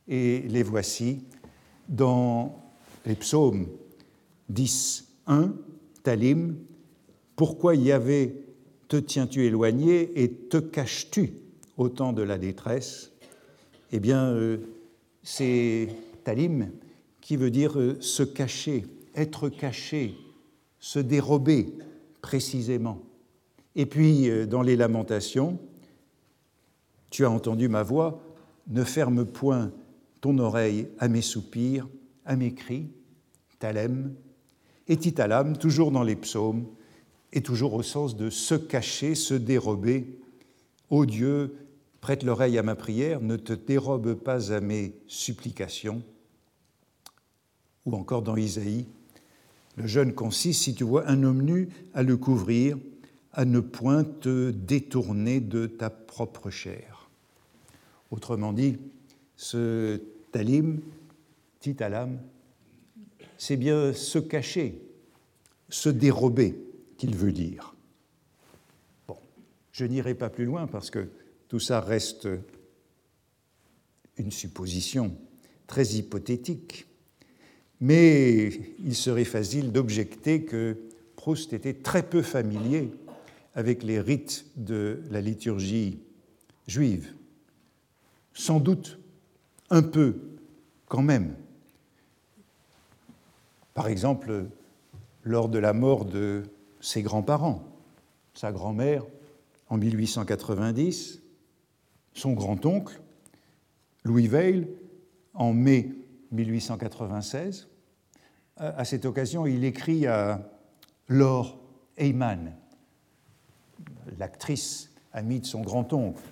Et les voici dans les psaumes 10, 1, Talim, Pourquoi Yahvé te tiens-tu éloigné et te caches-tu au temps de la détresse? Eh bien, euh, c'est Talim qui veut dire euh, se cacher, être caché, se dérober précisément. Et puis, euh, dans les lamentations, tu as entendu ma voix, ne ferme point ton oreille à mes soupirs, à mes cris, talem, et titalam, toujours dans les psaumes, et toujours au sens de se cacher, se dérober. Ô Dieu, prête l'oreille à ma prière, ne te dérobe pas à mes supplications. Ou encore dans Isaïe, le jeûne consiste, si tu vois un homme nu, à le couvrir, à ne point te détourner de ta propre chair. Autrement dit, ce talim, titalam, c'est bien se cacher, se dérober qu'il veut dire. Bon, je n'irai pas plus loin parce que tout ça reste une supposition très hypothétique, mais il serait facile d'objecter que Proust était très peu familier avec les rites de la liturgie juive sans doute un peu quand même. Par exemple, lors de la mort de ses grands-parents, sa grand-mère en 1890, son grand-oncle, Louis Veil, en mai 1896. À cette occasion, il écrit à Laure Heyman, l'actrice amie de son grand-oncle,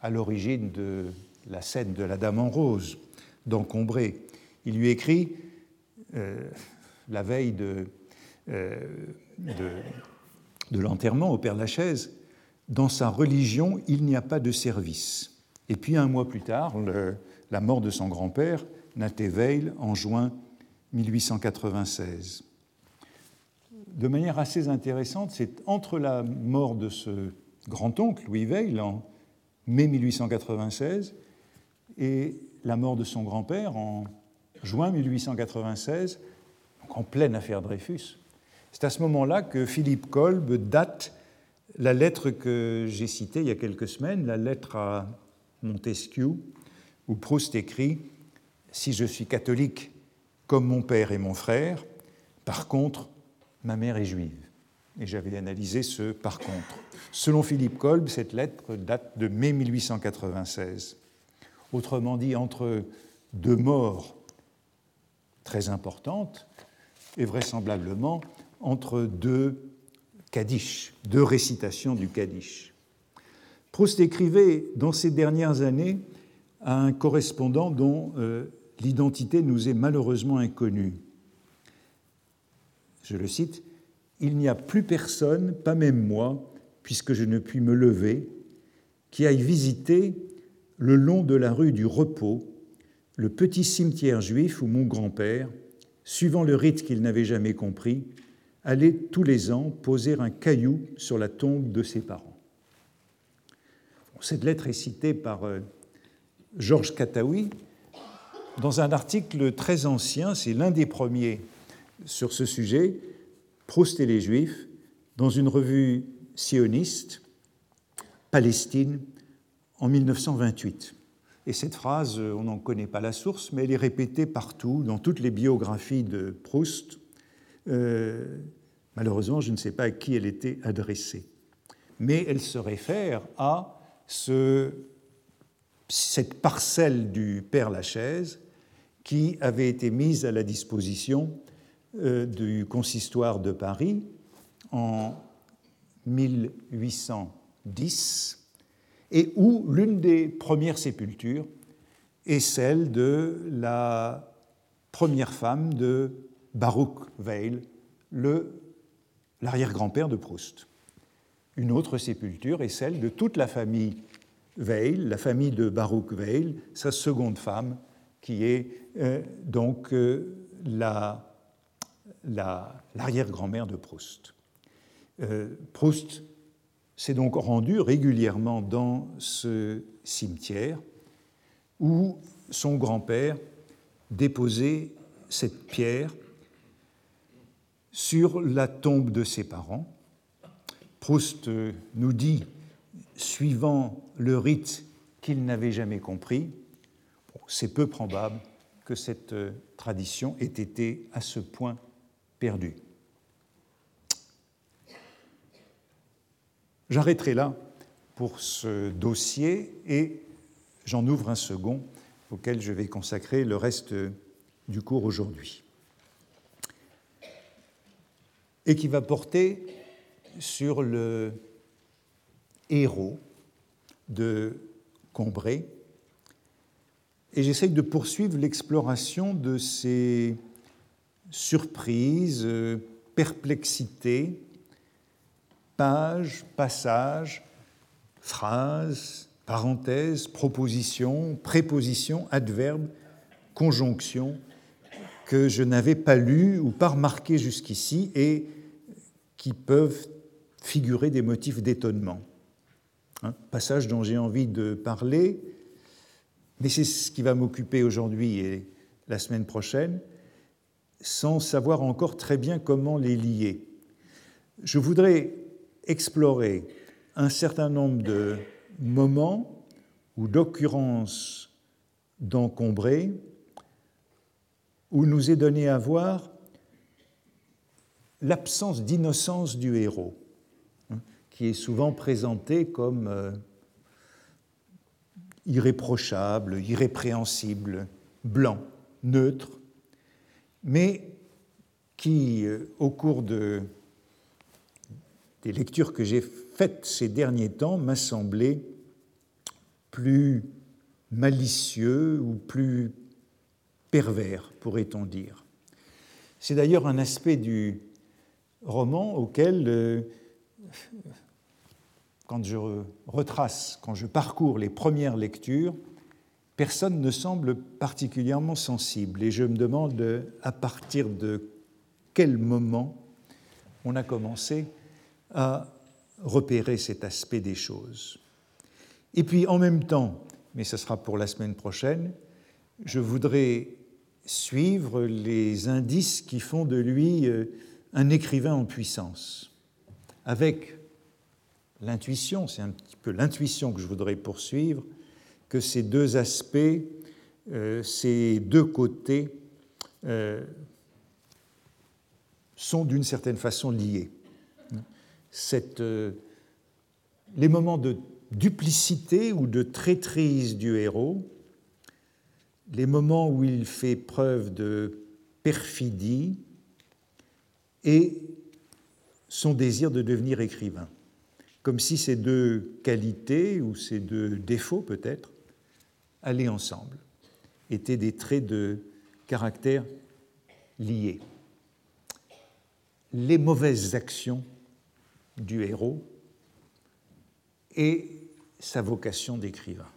à l'origine de la scène de la Dame en rose d'Encombré. Il lui écrit, euh, la veille de, euh, de, l'enterrement au Père Lachaise, dans sa religion, il n'y a pas de service. Et puis un mois plus tard, la mort de son grand-père, Veil, en juin 1896. De manière assez intéressante, c'est entre la mort de ce grand-oncle, Louis Veil, en mai 1896 et la mort de son grand-père en juin 1896, en pleine affaire Dreyfus. C'est à ce moment-là que Philippe Kolb date la lettre que j'ai citée il y a quelques semaines, la lettre à Montesquieu, où Proust écrit Si je suis catholique comme mon père et mon frère, par contre, ma mère est juive. Et j'avais analysé ce par contre. Selon Philippe Kolb, cette lettre date de mai 1896. Autrement dit, entre deux morts très importantes et vraisemblablement entre deux Kaddish, deux récitations du Kaddish. Proust écrivait dans ces dernières années à un correspondant dont euh, l'identité nous est malheureusement inconnue. Je le cite il n'y a plus personne, pas même moi, puisque je ne puis me lever, qui aille visiter le long de la rue du Repos le petit cimetière juif où mon grand-père, suivant le rite qu'il n'avait jamais compris, allait tous les ans poser un caillou sur la tombe de ses parents. Cette lettre est citée par euh, Georges Kataoui dans un article très ancien, c'est l'un des premiers sur ce sujet, Proust et les Juifs, dans une revue sioniste, Palestine, en 1928. Et cette phrase, on n'en connaît pas la source, mais elle est répétée partout, dans toutes les biographies de Proust. Euh, malheureusement, je ne sais pas à qui elle était adressée. Mais elle se réfère à ce, cette parcelle du Père Lachaise qui avait été mise à la disposition euh, du consistoire de Paris en 1810 et où l'une des premières sépultures est celle de la première femme de Baruch Weil, l'arrière-grand-père de Proust. Une autre sépulture est celle de toute la famille Weil, la famille de Baruch Weil, sa seconde femme, qui est euh, donc euh, l'arrière-grand-mère de Proust. Euh, Proust s'est donc rendu régulièrement dans ce cimetière où son grand-père déposait cette pierre sur la tombe de ses parents. Proust nous dit, suivant le rite qu'il n'avait jamais compris, c'est peu probable que cette tradition ait été à ce point perdue. J'arrêterai là pour ce dossier et j'en ouvre un second auquel je vais consacrer le reste du cours aujourd'hui. Et qui va porter sur le héros de Combray. Et j'essaye de poursuivre l'exploration de ces surprises, perplexités, pages, passages, phrases, parenthèses, propositions, prépositions, adverbes, conjonctions que je n'avais pas lues ou pas remarquées jusqu'ici et qui peuvent figurer des motifs d'étonnement. Un passage dont j'ai envie de parler, mais c'est ce qui va m'occuper aujourd'hui et la semaine prochaine, sans savoir encore très bien comment les lier. Je voudrais explorer un certain nombre de moments ou d'occurrences d'encombrés où nous est donné à voir l'absence d'innocence du héros, hein, qui est souvent présenté comme euh, irréprochable, irrépréhensible, blanc, neutre, mais qui, euh, au cours de des lectures que j'ai faites ces derniers temps m'a semblé plus malicieux ou plus pervers, pourrait-on dire. C'est d'ailleurs un aspect du roman auquel, euh, quand je retrace, quand je parcours les premières lectures, personne ne semble particulièrement sensible. Et je me demande à partir de quel moment on a commencé à repérer cet aspect des choses. Et puis en même temps, mais ce sera pour la semaine prochaine, je voudrais suivre les indices qui font de lui euh, un écrivain en puissance, avec l'intuition, c'est un petit peu l'intuition que je voudrais poursuivre, que ces deux aspects, euh, ces deux côtés euh, sont d'une certaine façon liés. Euh, les moments de duplicité ou de traîtrise du héros, les moments où il fait preuve de perfidie et son désir de devenir écrivain, comme si ces deux qualités ou ces deux défauts peut-être allaient ensemble, étaient des traits de caractère liés. Les mauvaises actions du héros et sa vocation d'écrivain.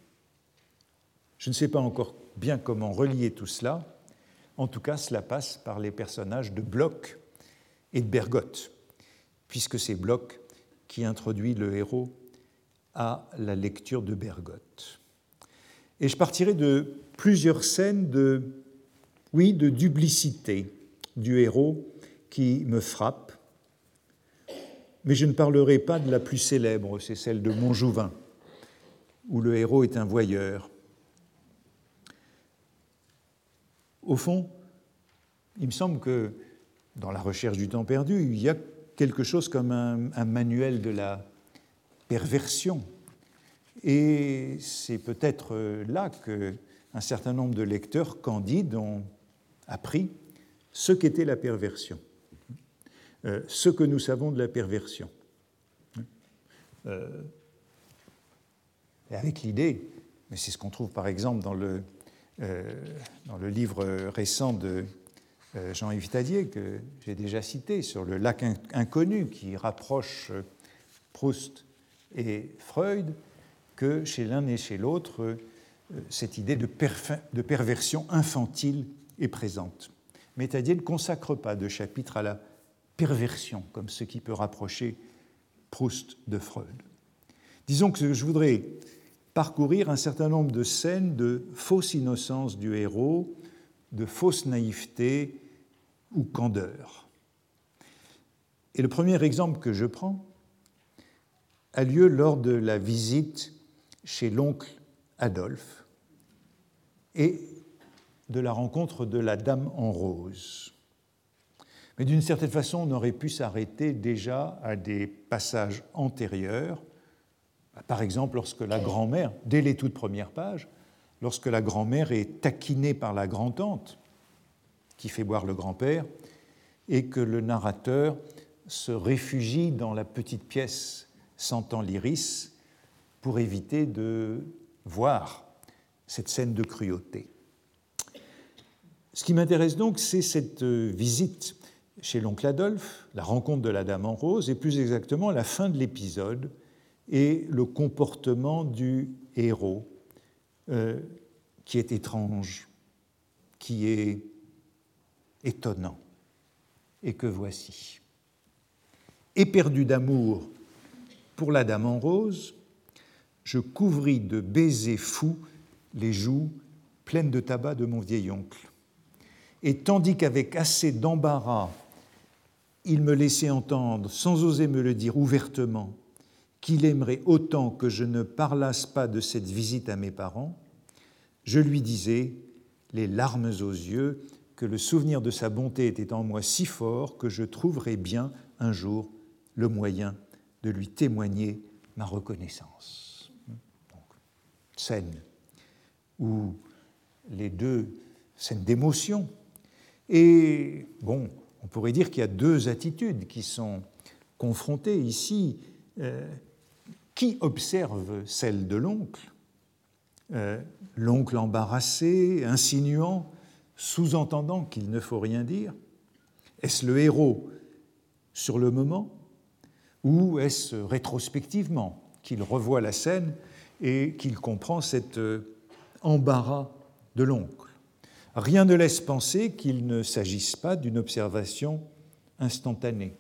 Je ne sais pas encore bien comment relier tout cela. En tout cas, cela passe par les personnages de Bloch et de Bergotte, puisque c'est Bloch qui introduit le héros à la lecture de Bergotte. Et je partirai de plusieurs scènes de, oui, de duplicité du héros qui me frappent mais je ne parlerai pas de la plus célèbre, c'est celle de Montjouvin, où le héros est un voyeur. Au fond, il me semble que dans la recherche du temps perdu, il y a quelque chose comme un, manuel de la perversion. Et c'est peut-être là qu'un certain nombre de lecteurs candides ont appris ce qu'était la perversion. Euh, ce que nous savons de la perversion. avec l'idée, mais c'est ce qu'on trouve par exemple dans le, dans le livre récent de Jean-Yves Tadier, que j'ai déjà cité, sur le lac inconnu, qui rapproche Proust et Freud, que chez l'un et chez l'autre, cette idée de, de, perversion infantile est présente. Mais Tadier ne consacre pas de chapitre à la perversion, comme ce qui peut rapprocher Proust de Freud. Disons que je voudrais parcourir un certain nombre de scènes de fausse innocence du héros, de fausse naïveté ou candeur. Et le premier exemple que je prends a lieu lors de la visite chez l'oncle Adolphe et de la rencontre de la Dame en rose. Mais d'une certaine façon, on aurait pu s'arrêter déjà à des passages antérieurs, par exemple lorsque la grand-mère, dès les toutes premières pages, lorsque la grand-mère est taquinée par la grand-tante, qui fait boire le grand-père, et que le narrateur se réfugie dans la petite pièce sentant l'iris pour éviter de voir cette scène de cruauté. Ce qui m'intéresse donc, c'est cette visite chez l'oncle Adolphe, la rencontre de la Dame en rose, et plus exactement la fin de l'épisode et le comportement du héros, euh, qui est étrange, qui est étonnant, et que voici. Éperdu d'amour pour la Dame en rose, je couvris de baisers fous les joues pleines de tabac de mon vieil oncle. Et tandis qu'avec assez d'embarras il me laissait entendre, sans oser me le dire ouvertement, qu'il aimerait autant que je ne parlasse pas de cette visite à mes parents, je lui disais, les larmes aux yeux, que le souvenir de sa bonté était en moi si fort que je trouverais bien un jour le moyen de lui témoigner ma reconnaissance. Scène où les deux scènes d'émotion. Et bon, on pourrait dire qu'il y a deux attitudes qui sont confrontées ici. Euh, qui observe celle de l'oncle? Euh, L'oncle embarrassé, insinuant, sous-entendant qu'il ne faut rien dire Est-ce le héros sur le moment? Ou est-ce rétrospectivement qu'il revoit la scène et qu'il comprend cet euh, embarras de l'oncle rien ne laisse penser qu'il ne s'agisse pas d'une observation instantanée.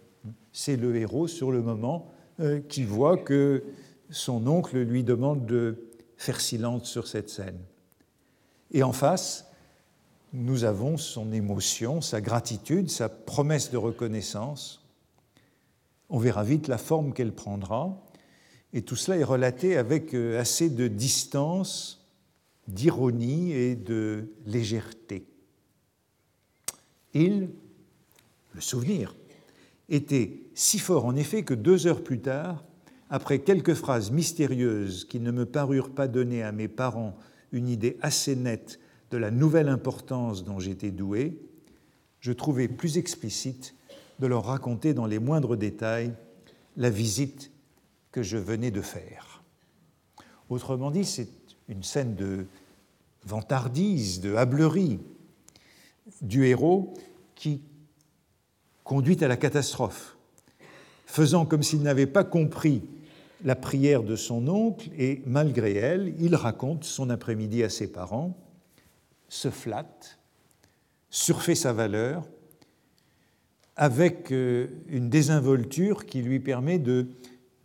C'est le héros sur le moment euh, qui voit que son oncle lui demande de faire silence sur cette scène. Et en face, nous avons son émotion, sa gratitude, sa promesse de reconnaissance. On verra vite la forme qu'elle prendra. Et tout cela est relaté avec euh, assez de distance d'ironie et de légèreté. Il, le souvenir, était si fort en effet que deux heures plus tard, après quelques phrases mystérieuses qui ne me parurent pas donner à mes parents une idée assez nette de la nouvelle importance dont j'étais doué, je trouvais plus explicite de leur raconter dans les moindres détails la visite que je venais de faire. Autrement dit, c'est une scène de vantardise, de hablerie du héros qui conduit à la catastrophe, faisant comme s'il n'avait pas compris la prière de son oncle et malgré elle, il raconte son après-midi à ses parents, se flatte, surfait sa valeur, avec euh, une désinvolture qui lui permet de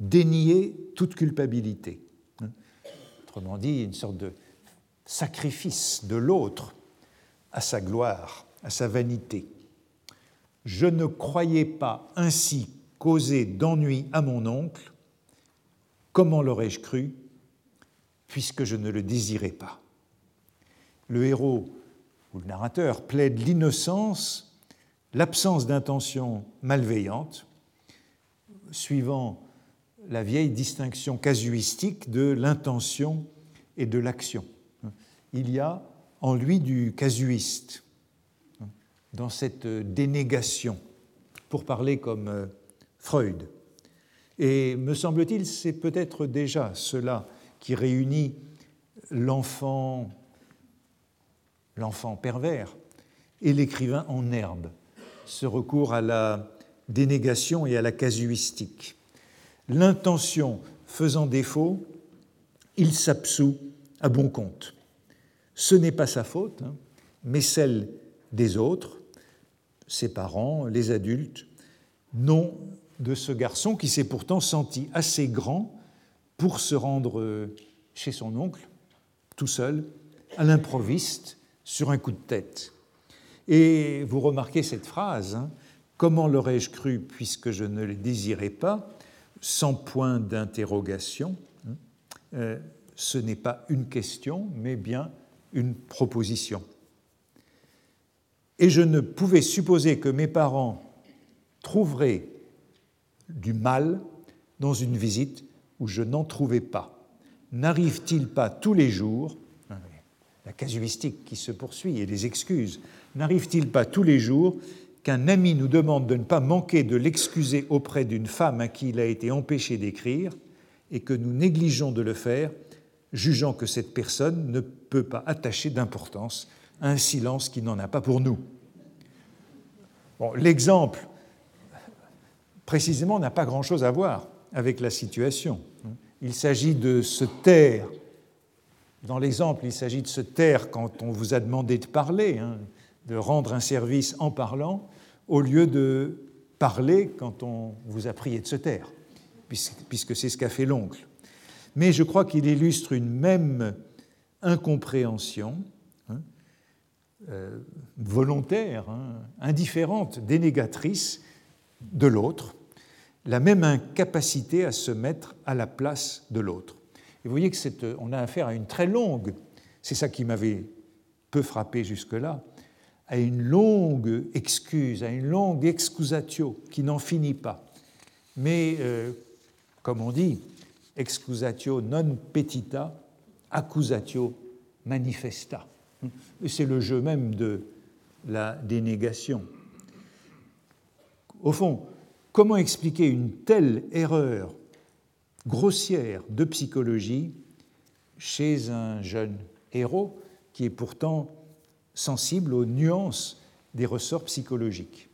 dénier toute culpabilité. Autrement dit, une sorte de sacrifice de l'autre à sa gloire, à sa vanité. Je ne croyais pas ainsi causer d'ennui à mon oncle. Comment l'aurais-je cru, puisque je ne le désirais pas? Le héros ou le narrateur plaide l'innocence, l'absence d'intention malveillante, suivant la vieille distinction casuistique de l'intention et de l'action il y a en lui du casuiste, dans cette dénégation, pour parler comme euh, Freud. Et me semble-t-il, c'est peut-être déjà cela qui réunit l'enfant, l'enfant pervers et l'écrivain en herbe, ce recours à la dénégation et à la casuistique. L'intention faisant défaut, il s'absout à bon compte. Ce n'est pas sa faute, hein, mais celle des autres, ses parents, les adultes, non de ce garçon qui s'est pourtant senti assez grand pour se rendre chez son oncle, tout seul, à l'improviste, sur un coup de tête. Et vous remarquez cette phrase, hein, comment l'aurais-je cru puisque je ne le désirais pas, sans point d'interrogation. Hein, euh, ce n'est pas une question, mais bien une proposition. Et je ne pouvais supposer que mes parents trouveraient du mal dans une visite où je n'en trouvais pas. N'arrive-t-il pas tous les jours, la casuistique qui se poursuit et les excuses, n'arrive-t-il pas tous les jours qu'un ami nous demande de ne pas manquer de l'excuser auprès d'une femme à qui il a été empêché d'écrire et que nous négligeons de le faire, jugeant que cette personne ne peut pas attacher d'importance à un silence qui n'en a pas pour nous L'exemple, précisément, n'a pas grand-chose à voir avec la situation. Il s'agit de se taire. Dans l'exemple, il s'agit de se taire quand on vous a demandé de parler. Hein de rendre un service en parlant au lieu de parler quand on vous a prié de se taire, puisque c'est ce qu'a fait l'oncle. Mais je crois qu'il illustre une même incompréhension hein, euh, volontaire, hein, indifférente, dénégatrice de l'autre, la même incapacité à se mettre à la place de l'autre. Et vous voyez que on a affaire à une très longue, c'est ça qui m'avait peu frappé jusque-là, à une longue excuse, à une longue excusatio qui n'en finit pas. Mais, euh, comme on dit, excusatio non petita, accusatio manifesta. C'est le jeu même de la dénégation. Au fond, comment expliquer une telle erreur grossière de psychologie chez un jeune héros qui est pourtant sensible aux nuances des ressorts psychologiques.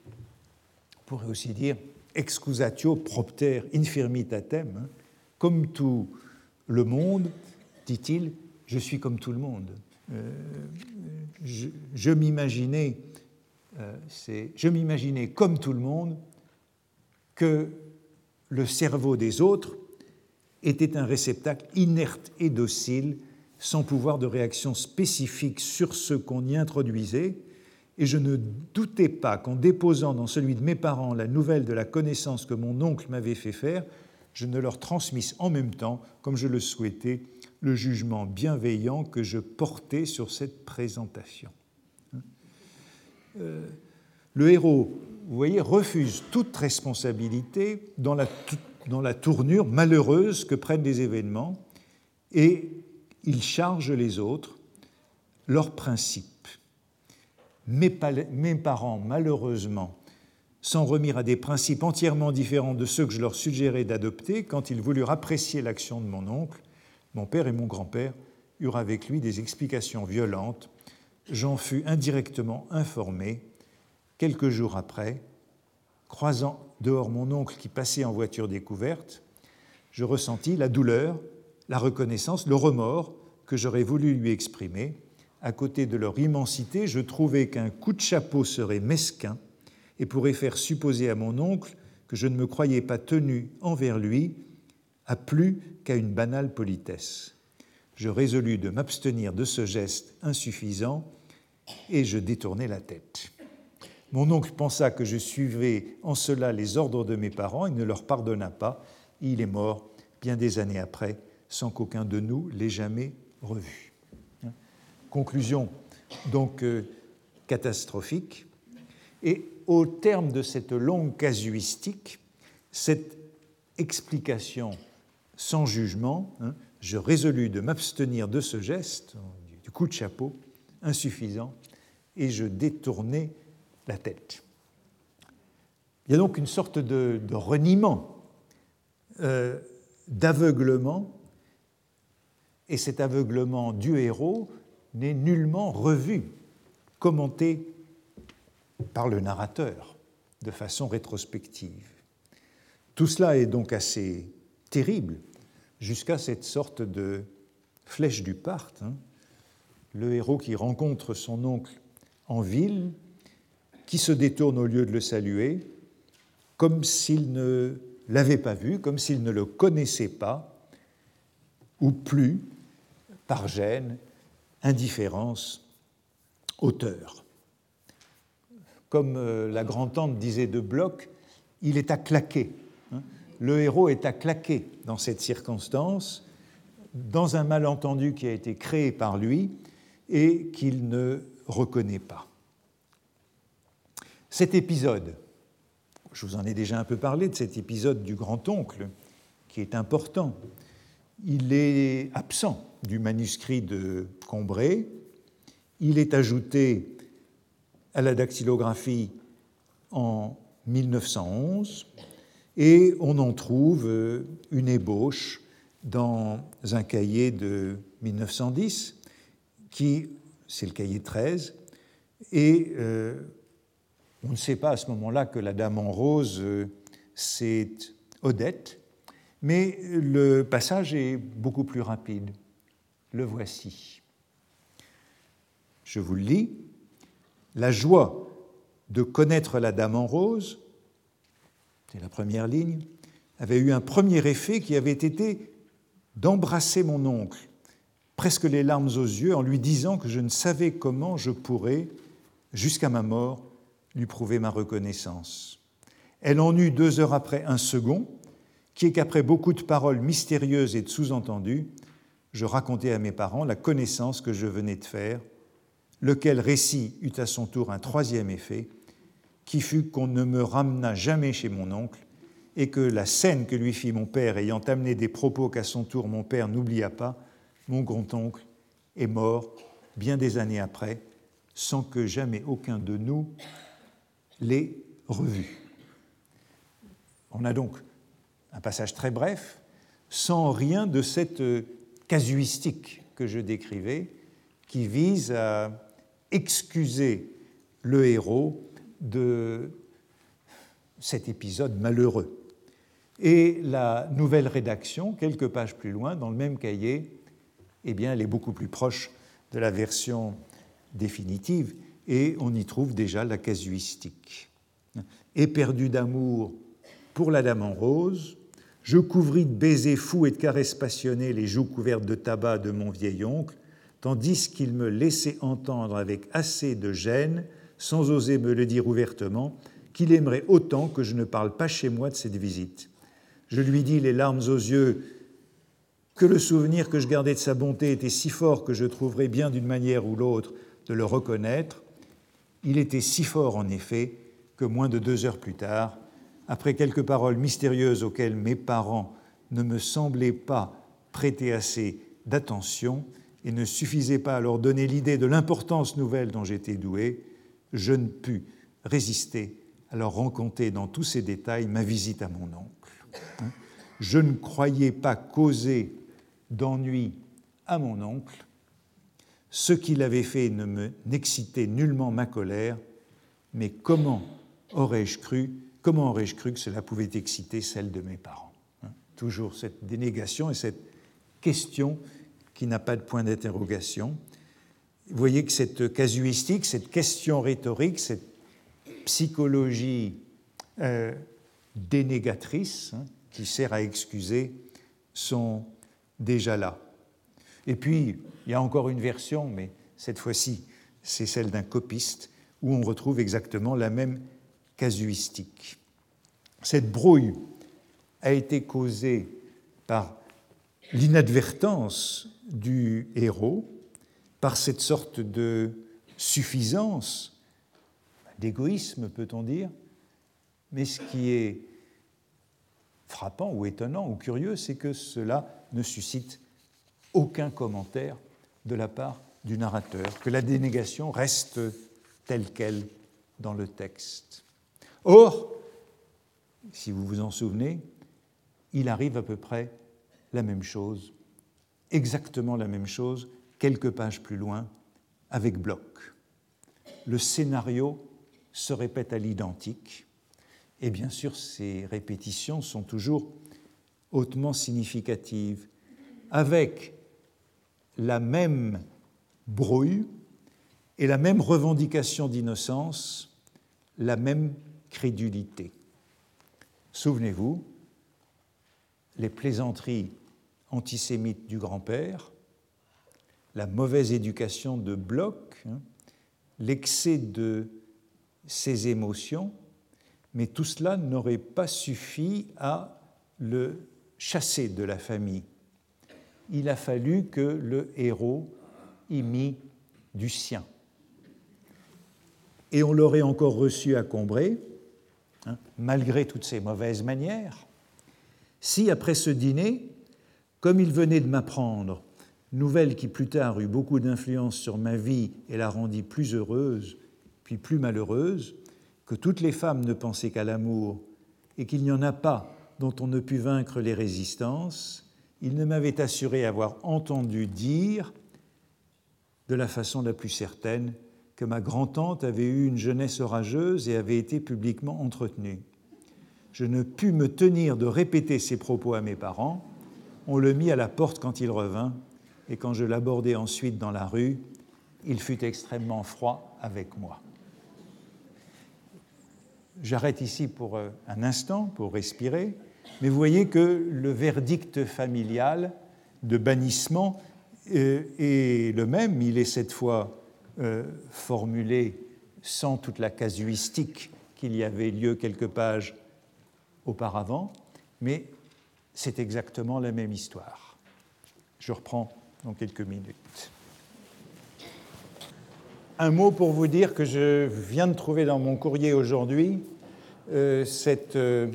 On pourrait aussi dire excusatio propter infirmitatem, hein. comme tout le monde, dit-il, je suis comme tout le monde. Euh, je, m'imaginais, euh, je m'imaginais comme tout le monde que le cerveau des autres était un réceptacle inerte et docile sans pouvoir de réaction spécifique sur ce qu'on y introduisait, et je ne doutais pas qu'en déposant dans celui de mes parents la nouvelle de la connaissance que mon oncle m'avait fait faire, je ne leur transmisse en même temps, comme je le souhaitais, le jugement bienveillant que je portais sur cette présentation. Euh, le héros, vous voyez, refuse toute responsabilité dans la, dans la tournure malheureuse que prennent les événements et ils chargent les autres leurs principes. Mes, parents, malheureusement, s'en remirent à des principes entièrement différents de ceux que je leur suggérais d'adopter quand ils voulurent apprécier l'action de mon oncle. Mon père et mon grand-père eurent avec lui des explications violentes. J'en fus indirectement informé. Quelques jours après, croisant dehors mon oncle qui passait en voiture découverte, je ressentis la douleur la reconnaissance, le remords que j'aurais voulu lui exprimer. À côté de leur immensité, je trouvais qu'un coup de chapeau serait mesquin et pourrait faire supposer à mon oncle que je ne me croyais pas tenu envers lui à plus qu'à une banale politesse. Je résolus de m'abstenir de ce geste insuffisant et je détournai la tête. Mon oncle pensa que je suivais en cela les ordres de mes parents et ne leur pardonna pas. Il est mort bien des années après sans qu'aucun de nous l'ait jamais revu. Conclusion donc euh, catastrophique. Et au terme de cette longue casuistique, cette explication sans jugement, hein, je résolus de m'abstenir de ce geste, du coup de chapeau, insuffisant, et je détournai la tête. Il y a donc une sorte de, reniement euh, d'aveuglement, et cet aveuglement du héros n'est nullement revu, commenté par le narrateur de façon rétrospective. Tout cela est donc assez terrible jusqu'à cette sorte de flèche du Parthe, hein. le héros qui rencontre son oncle en ville, qui se détourne au lieu de le saluer, comme s'il ne l'avait pas vu, comme s'il ne le connaissait pas, ou plus, par gêne, indifférence, auteur. Comme euh, la grand-tante disait de Bloch, il est à claquer. Hein. Le héros est à claquer dans cette circonstance, dans un malentendu qui a été créé par lui et qu'il ne reconnaît pas. Cet épisode, je vous en ai déjà un peu parlé de cet épisode du grand-oncle, qui est important, il est absent du manuscrit de Combray, il est ajouté à la dactylographie en 1911 et on en trouve une ébauche dans un cahier de 1910 qui, c'est le cahier 13, et euh, on ne sait pas à ce moment-là que la dame en rose, euh, c'est Odette, mais le passage est beaucoup plus rapide. Le voici. Je vous le lis. La joie de connaître la dame en rose, c'est la première ligne, avait eu un premier effet qui avait été d'embrasser mon oncle, presque les larmes aux yeux, en lui disant que je ne savais comment je pourrais, jusqu'à ma mort, lui prouver ma reconnaissance. Elle en eut deux heures après un second, qui est qu'après beaucoup de paroles mystérieuses et de sous-entendus, je racontai à mes parents la connaissance que je venais de faire, lequel récit eut à son tour un troisième effet, qui fut qu'on ne me ramena jamais chez mon oncle, et que la scène que lui fit mon père ayant amené des propos qu'à son tour mon père n'oublia pas, mon grand-oncle est mort bien des années après, sans que jamais aucun de nous l'ait revu. On a donc un passage très bref, sans rien de cette casuistique que je décrivais, qui vise à excuser le héros de cet épisode malheureux. Et la nouvelle rédaction, quelques pages plus loin, dans le même cahier, eh bien, elle est beaucoup plus proche de la version définitive et on y trouve déjà la casuistique. Éperdu d'amour pour la dame en rose, je couvris de baisers fous et de caresses passionnées les joues couvertes de tabac de mon vieil oncle, tandis qu'il me laissait entendre avec assez de gêne, sans oser me le dire ouvertement, qu'il aimerait autant que je ne parle pas chez moi de cette visite. Je lui dis, les larmes aux yeux, que le souvenir que je gardais de sa bonté était si fort que je trouverais bien d'une manière ou l'autre de le reconnaître. Il était si fort, en effet, que moins de deux heures plus tard, après quelques paroles mystérieuses auxquelles mes parents ne me semblaient pas prêter assez d'attention et ne suffisaient pas à leur donner l'idée de l'importance nouvelle dont j'étais doué, je ne pus résister à leur rencontrer dans tous ces détails ma visite à mon oncle. Je ne croyais pas causer d'ennui à mon oncle. Ce qu'il avait fait ne n'excitait nullement ma colère, mais comment aurais-je cru, comment aurais-je cru que cela pouvait exciter celle de mes parents hein? Toujours cette dénégation et cette question qui n'a pas de point d'interrogation. Vous voyez que cette casuistique, cette question rhétorique, cette psychologie euh, dénégatrice, hein, qui sert à excuser, sont déjà là. Et puis, il y a encore une version, mais cette fois-ci, c'est celle d'un copiste, où on retrouve exactement la même casuistique. Cette brouille a été causée par l'inadvertance du héros, par cette sorte de suffisance, d'égoïsme peut-on dire, mais ce qui est frappant ou étonnant ou curieux, c'est que cela ne suscite aucun commentaire de la part du narrateur, que la dénégation reste telle qu'elle dans le texte. Or, si vous vous en souvenez, il arrive à peu près la même chose, exactement la même chose, quelques pages plus loin, avec Bloch. Le scénario se répète à l'identique, et bien sûr ces répétitions sont toujours hautement significatives, avec la même brouille et la même revendication d'innocence, la même crédulité. Souvenez-vous, les plaisanteries antisémites du grand-père, la mauvaise éducation de Bloch, hein, l'excès de ses émotions, mais tout cela n'aurait pas suffi à le chasser de la famille. Il a fallu que le héros y mit du sien. Et on l'aurait encore reçu à Combray, hein, malgré toutes ses mauvaises manières, si après ce dîner, comme il venait de m'apprendre, nouvelle qui plus tard eut beaucoup d'influence sur ma vie et la rendit plus heureuse, puis plus malheureuse, que toutes les femmes ne pensaient qu'à l'amour et qu'il n'y en a pas dont on ne put vaincre les résistances, il ne m'avait assuré avoir entendu dire, de la façon la plus certaine, que ma grand-tante avait eu une jeunesse orageuse et avait été publiquement entretenue. Je ne pus me tenir de répéter ces propos à mes parents. On le mit à la porte quand il revint, et quand je l'abordai ensuite dans la rue, il fut extrêmement froid avec moi. J'arrête ici pour euh, un instant, pour respirer, mais vous voyez que le verdict familial de bannissement euh, est le même. Il est cette fois euh, formulé sans toute la casuistique qu'il y avait lieu quelques pages auparavant, mais c'est exactement la même histoire. Je reprends dans quelques minutes. Un mot pour vous dire que je viens de trouver dans mon courrier aujourd'hui euh, cette euh,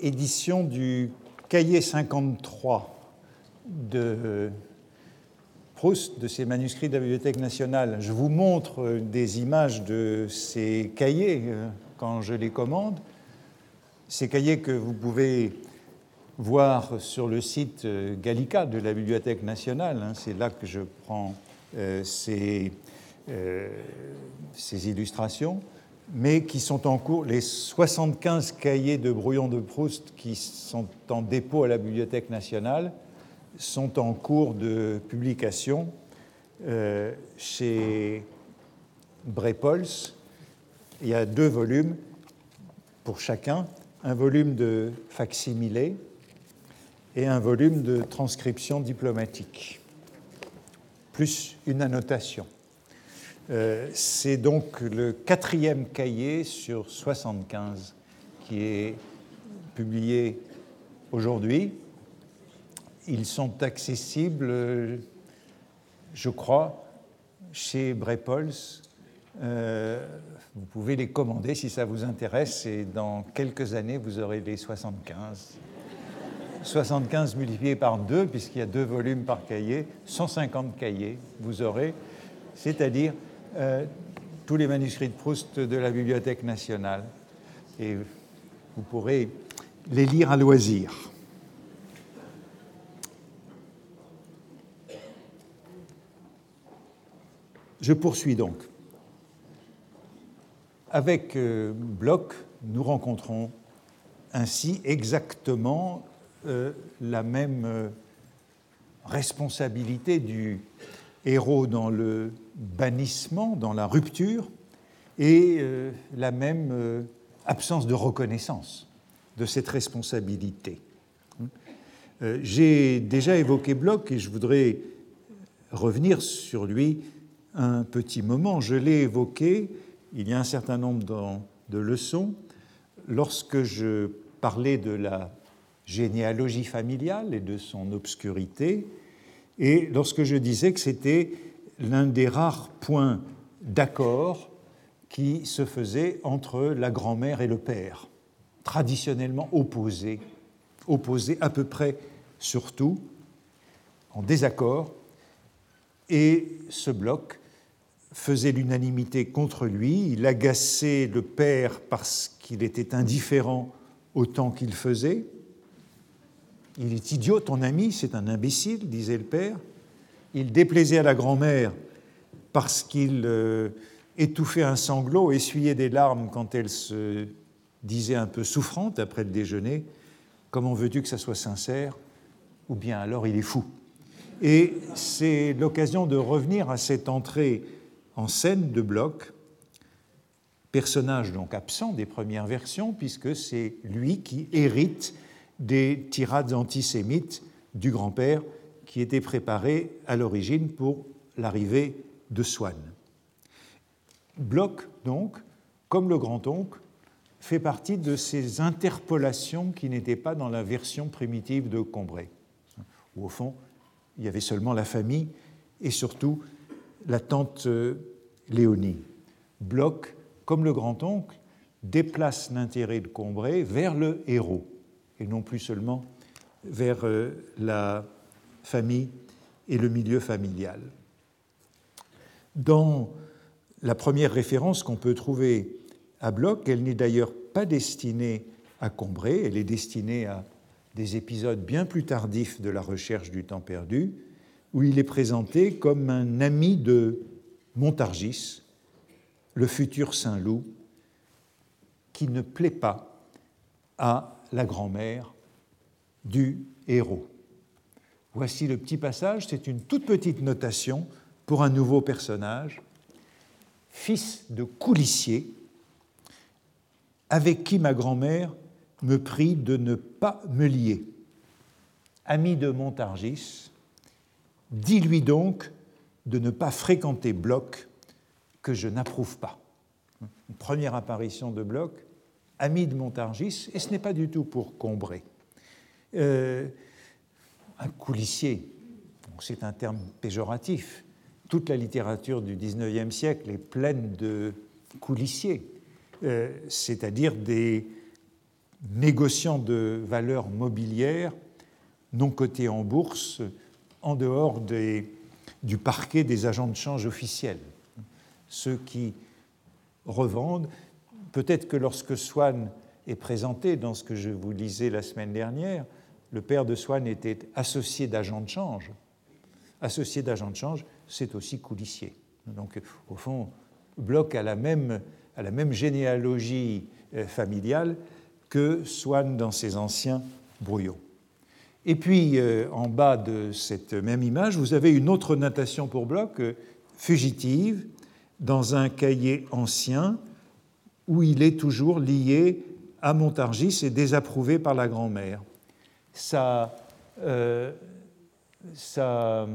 édition du cahier 53 de Proust, de ces manuscrits de la Bibliothèque nationale. Je vous montre des images de ces cahiers euh, quand je les commande. Ces cahiers que vous pouvez voir sur le site euh, Gallica de la Bibliothèque nationale, hein, c'est là que je prends euh, ces, euh, ces, illustrations, mais qui sont en cours, les 75 cahiers de brouillon de Proust qui sont en dépôt à la Bibliothèque nationale sont en cours de publication chez Brepols. Il y a deux volumes pour chacun un volume de facsimilé et un volume de transcription diplomatique, plus une annotation. Euh, c'est donc le quatrième cahier sur 75 qui est publié aujourd'hui. Ils sont accessibles, je crois, chez Brepols euh, vous pouvez les commander si ça vous intéresse et dans quelques années, vous aurez les 75. 75 multiplié par 2, puisqu'il y a deux volumes par cahier, 150 cahiers, vous aurez, c'est-à-dire euh, tous les manuscrits de Proust de la Bibliothèque nationale. Et vous pourrez les lire à loisir. Je poursuis donc. Avec euh, Bloch, nous rencontrons ainsi exactement euh, la même euh, responsabilité du héros dans le bannissement, dans la rupture, et la même absence de reconnaissance de cette responsabilité. J'ai déjà évoqué Bloch et je voudrais revenir sur lui un petit moment. Je l'ai évoqué il y a un certain nombre de leçons lorsque je parlais de la généalogie familiale et de son obscurité, et lorsque je disais que c'était l'un des rares points d'accord qui se faisait entre la grand-mère et le père, traditionnellement opposés, opposés à peu près surtout, en désaccord, et ce bloc faisait l'unanimité contre lui, il agaçait le père parce qu'il était indifférent au temps qu'il faisait, Il est idiot, ton ami, c'est un imbécile, disait le père. Il déplaisait à la grand-mère parce qu'il euh, étouffait un sanglot, essuyait des larmes quand elle se disait un peu souffrante après le déjeuner. Comment veux-tu que ça soit sincère? Ou bien alors il est fou. Et c'est l'occasion de revenir à cette entrée en scène de Bloch, personnage donc absent des premières versions, puisque c'est lui qui hérite des tirades antisémites du grand-père qui étaient préparées à l'origine pour l'arrivée de Swann. Bloch, donc, comme le grand-oncle, fait partie de ces interpolations qui n'étaient pas dans la version primitive de Combray, où au fond, il y avait seulement la famille et surtout la tante euh, Léonie. Bloch, comme le grand-oncle, déplace l'intérêt de Combray vers le héros et non plus seulement vers euh, la famille et le milieu familial. Dans la première référence qu'on peut trouver à Bloch, elle n'est d'ailleurs pas destinée à Combray, elle est destinée à des épisodes bien plus tardifs de la recherche du temps perdu, où il est présenté comme un ami de Montargis, le futur Saint-Loup, qui ne plaît pas à la grand-mère du héros. Voici le petit passage, c'est une toute petite notation pour un nouveau personnage, fils de coulissier, avec qui ma grand-mère me prie de ne pas me lier. Ami de Montargis, dis-lui donc de ne pas fréquenter Bloch que je n'approuve pas. Première apparition de Bloch, ami de Montargis, et ce n'est pas du tout pour Combray. Euh, un coulissier, c'est un terme péjoratif. Toute la littérature du XIXe siècle est pleine de coulissiers, euh, c'est-à-dire des négociants de valeurs mobilières non cotés en bourse en dehors des, du parquet des agents de change officiels. Ceux qui revendent, peut-être que lorsque Swann est présenté dans ce que je vous lisais la semaine dernière, le père de Swann était associé d'agent de change. Associé d'agent de change, c'est aussi coulissier. Donc, au fond, Bloch a la même, a la même généalogie euh, familiale que Swann dans ses anciens brouillons. Et puis, euh, en bas de cette même image, vous avez une autre notation pour Bloch, euh, fugitive, dans un cahier ancien où il est toujours lié à Montargis et désapprouvé par la grand-mère sa, euh, sa,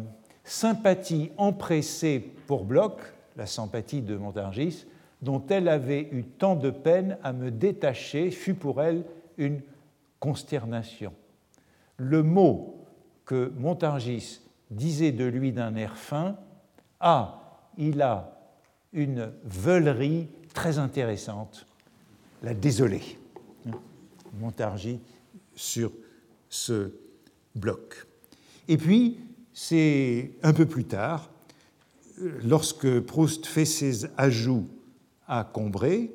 sympathie empressée pour Bloch, la sympathie de Montargis, dont elle avait eu tant de peine à me détacher, fut pour elle une consternation. Le mot que Montargis disait de lui d'un air fin, Ah, il a une veulerie très intéressante, la désolée. Montargis sur ce bloc. Et puis, c'est un peu plus tard, lorsque Proust fait ses ajouts à Combray,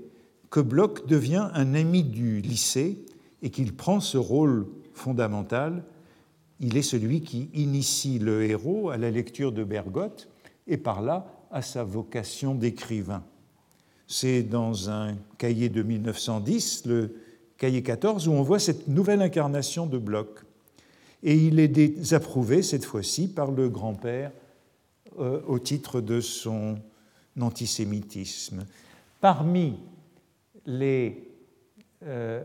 que Bloch devient un ami du lycée et qu'il prend ce rôle fondamental. Il est celui qui initie le héros à la lecture de Bergotte et par là à sa vocation d'écrivain. C'est dans un cahier de 1910, le cahier 14, où on voit cette nouvelle incarnation de Bloch. Et il est désapprouvé cette fois-ci par le grand-père euh, au titre de son antisémitisme. Parmi les. Euh,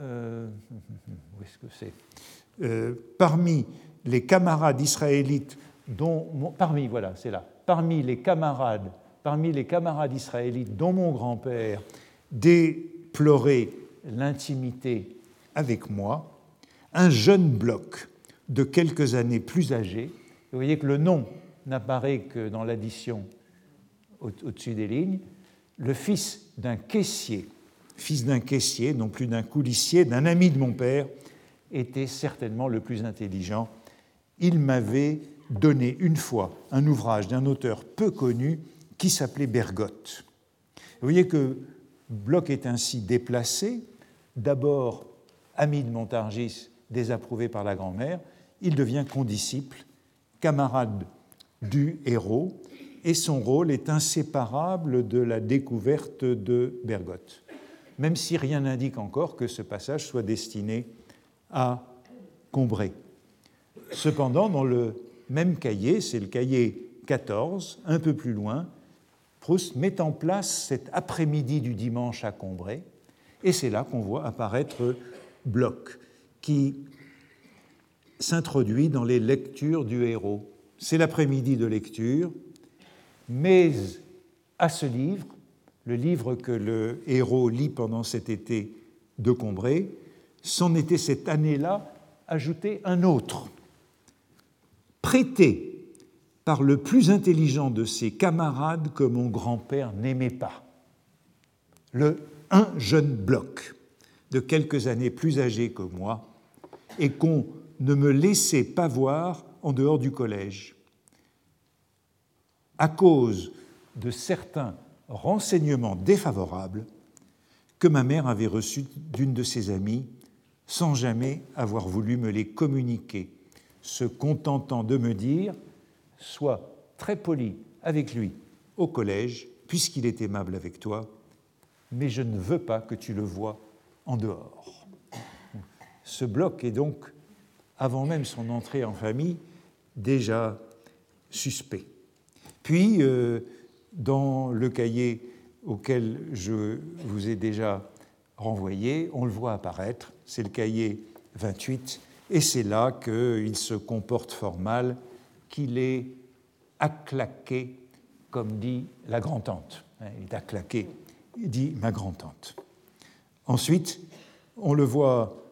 euh, où est-ce que c'est? Parmi les camarades israélites dont. Parmi, voilà, c'est là. Parmi les camarades, parmi les camarades israélites dont mon grand-père pleurer l'intimité avec moi, un jeune bloc de quelques années plus âgé. Vous voyez que le nom n'apparaît que dans l'addition au-dessus des lignes. Le fils d'un caissier, fils d'un caissier, non plus d'un coulissier, d'un ami de mon père, était certainement le plus intelligent. Il m'avait donné une fois un ouvrage d'un auteur peu connu qui s'appelait Bergotte. Vous voyez que Bloch est ainsi déplacé, d'abord ami de Montargis désapprouvé par la grand-mère, il devient condisciple, camarade du héros, et son rôle est inséparable de la découverte de Bergotte, même si rien n'indique encore que ce passage soit destiné à Combray. Cependant, dans le même cahier, c'est le cahier 14, un peu plus loin, Proust met en place cet après-midi du dimanche à Combray, et c'est là qu'on voit apparaître Bloch, qui s'introduit dans les lectures du héros. C'est l'après-midi de lecture, mais à ce livre, le livre que le héros lit pendant cet été de Combray, s'en était cette année-là ajouté un autre, prêté par le plus intelligent de ses camarades que mon grand-père n'aimait pas, le un jeune bloc de quelques années plus âgé que moi et qu'on ne me laissait pas voir en dehors du collège. À cause de certains renseignements défavorables que ma mère avait reçus d'une de ses amies sans jamais avoir voulu me les communiquer, se contentant de me dire Sois très poli avec lui au collège, puisqu'il est aimable avec toi, mais je ne veux pas que tu le vois en dehors. Ce bloc est donc, avant même son entrée en famille, déjà suspect. Puis, euh, dans le cahier auquel je vous ai déjà renvoyé, on le voit apparaître, c'est le cahier 28, et c'est là qu'il se comporte fort mal, qu'il est acclaqué, comme dit la grand-tante. Il est acclaqué dit ma grand-tante. Ensuite, on le voit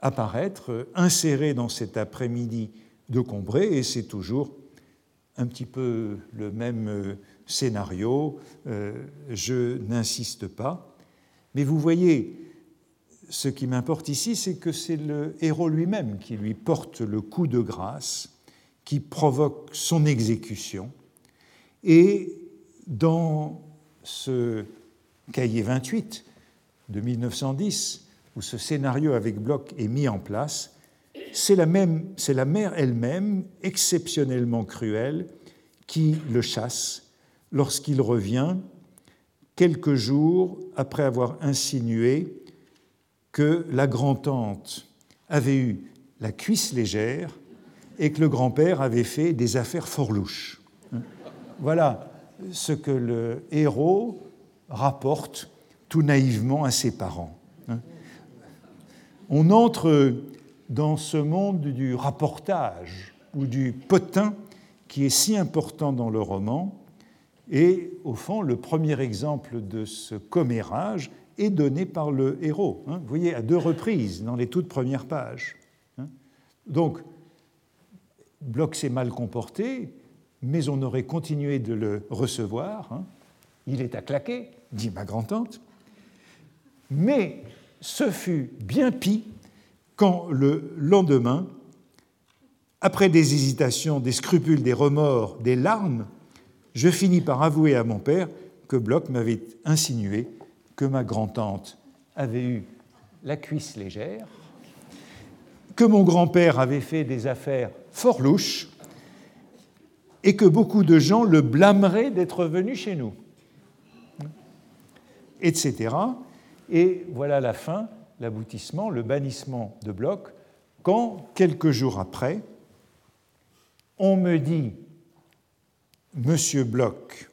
apparaître, inséré dans cet après-midi de Combray, et c'est toujours un petit peu le même euh, scénario, euh, je n'insiste pas. Mais vous voyez, ce qui m'importe ici, c'est que c'est le héros lui-même qui lui porte le coup de grâce, qui provoque son exécution. Et dans ce cahier 28 de 1910, où ce scénario avec Bloch est mis en place, c'est la, même, c'est la mère elle-même, exceptionnellement cruelle, qui le chasse lorsqu'il revient quelques jours après avoir insinué que la grand-tante avait eu la cuisse légère et que le grand-père avait fait des affaires fort louches. Voilà ce que le héros rapporte tout naïvement à ses parents. On entre dans ce monde du rapportage ou du potin qui est si important dans le roman, et au fond, le premier exemple de ce commérage est donné par le héros. Hein. Vous voyez, à deux reprises, dans les toutes premières pages. Hein. Donc, Bloch s'est mal comporté, mais on aurait continué de le recevoir. Il est à claquer, dit ma grand-tante. Mais ce fut bien pis quand le lendemain, après des hésitations, des scrupules, des remords, des larmes, je finis par avouer à mon père que Bloch m'avait insinué que ma grand-tante avait eu la cuisse légère, que mon grand-père avait fait des affaires fort louches et que beaucoup de gens le blâmeraient d'être venu chez nous etc. Et voilà la fin, l'aboutissement, le bannissement de Bloch, quand, quelques jours après, on me dit, Monsieur Bloch,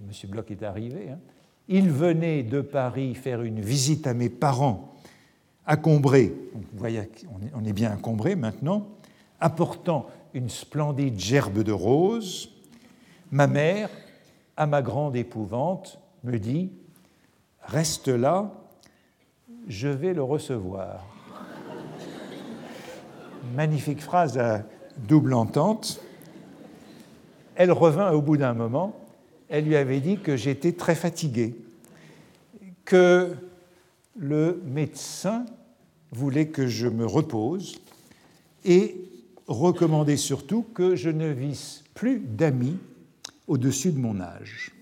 Monsieur Bloch est arrivé, hein, il venait de Paris faire une visite à mes parents à Combray, on est bien à Combray maintenant, apportant une splendide gerbe de roses. Ma mère à ma grande épouvante, me dit Reste là, je vais le recevoir. Magnifique phrase à double entente. Elle revint au bout d'un moment. Elle lui avait dit que j'étais très fatigué, que le médecin voulait que je me repose et recommandait surtout que je ne visse plus d'amis au-dessus de mon âge.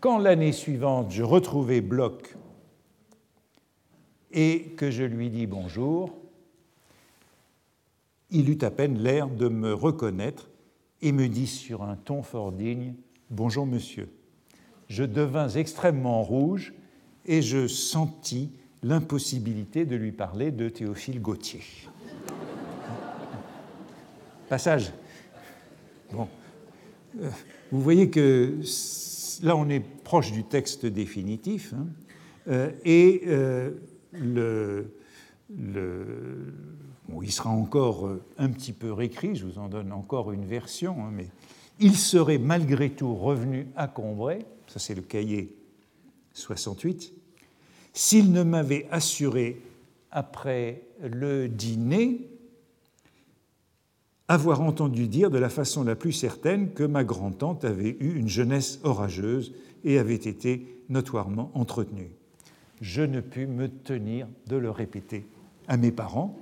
quand l'année suivante je retrouvais Bloch et que je lui dis bonjour, il eut à peine l'air de me reconnaître et me dit sur un ton fort digne Bonjour monsieur. Je devins extrêmement rouge et je sentis l'impossibilité de lui parler de Théophile Gautier. Passage. Bon. Euh, vous voyez que là, on est proche du texte définitif, hein, euh, et euh, le, il sera encore un petit peu réécrit, je vous en donne encore une version, hein, mais il serait malgré tout revenu à Combray, ça c'est le cahier 68, s'il ne m'avait assuré après le dîner avoir entendu dire de la façon la plus certaine que ma grand-tante avait eu une jeunesse orageuse et avait été notoirement entretenue. Je ne pus me tenir de le répéter à mes parents.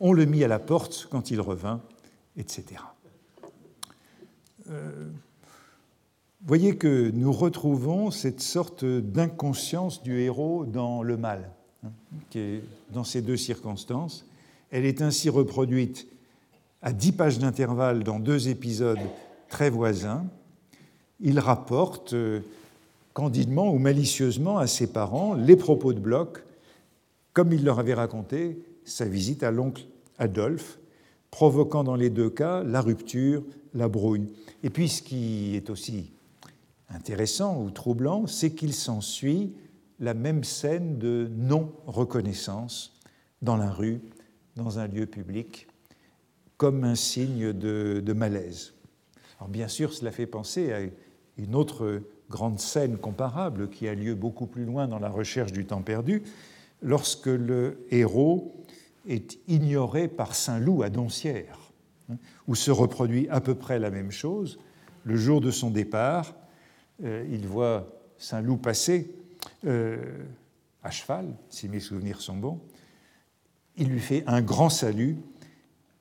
On le mit à la porte quand il revint, etc. Euh, voyez que nous retrouvons cette sorte d'inconscience du héros dans le mal, hein, dans ces deux circonstances. Elle est ainsi reproduite à dix pages d'intervalle dans deux épisodes très voisins. Il rapporte euh, candidement ou malicieusement à ses parents les propos de Bloch, comme il leur avait raconté sa visite à l'oncle Adolphe, provoquant dans les deux cas la rupture, la brouille. Et puis ce qui est aussi intéressant ou troublant, c'est qu'il s'ensuit la même scène de non-reconnaissance dans la rue, dans un lieu public, comme un signe de, malaise. Alors bien sûr, cela fait penser à une autre grande scène comparable qui a lieu beaucoup plus loin dans la recherche du temps perdu, lorsque le héros est ignoré par Saint-Loup à Doncières, hein, où se reproduit à peu près la même chose. Le jour de son départ, euh, il voit Saint-Loup passer euh, à cheval, si mes souvenirs sont bons. Il lui fait un grand salut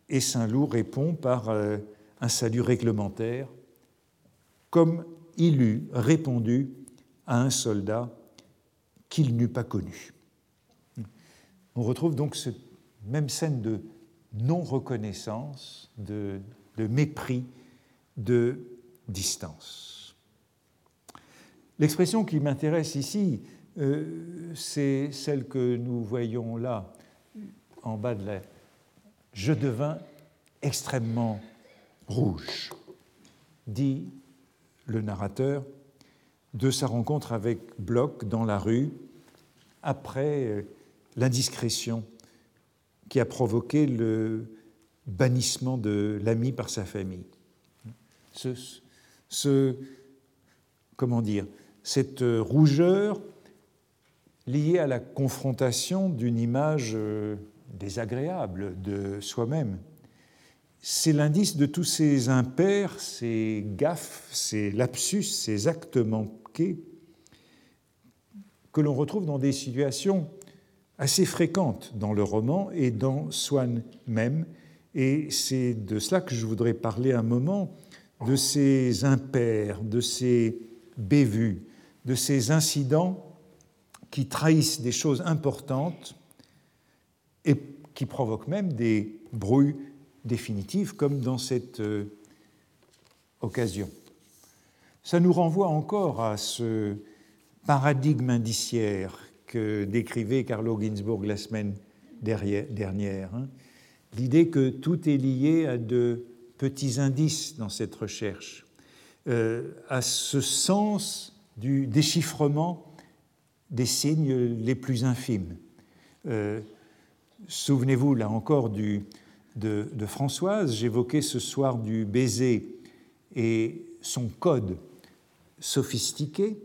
et Saint-Loup répond par euh, un salut réglementaire, comme il eût répondu à un soldat qu'il n'eût pas connu. On retrouve donc cette même scène de non-reconnaissance, de, mépris, de distance. L'expression qui m'intéresse ici, euh, c'est celle que nous voyons là, en bas de la... Je devins extrêmement rouge, dit le narrateur de sa rencontre avec Bloch dans la rue après euh, l'indiscrétion qui a provoqué le bannissement de l'ami par sa famille. Ce, comment dire, cette rougeur liée à la confrontation d'une image euh, désagréable de soi-même. C'est l'indice de tous ces impairs, ces gaffes, ces lapsus, ces actes manqués que l'on retrouve dans des situations assez fréquentes dans le roman et dans Swann même. Et c'est de cela que je voudrais parler un moment, de ces impairs, de ces bévues, de ces incidents qui trahissent des choses importantes et qui provoquent même des brouilles définitives, comme dans cette euh, occasion. Ça nous renvoie encore à ce paradigme indiciaire que décrivait Carlo Ginzburg la semaine dernière. Hein. L'idée que tout est lié à de petits indices dans cette recherche, euh, à ce sens du déchiffrement des signes les plus infimes. Euh, souvenez-vous là encore du, de, Françoise, j'évoquais ce soir du baiser et son code sophistiqué.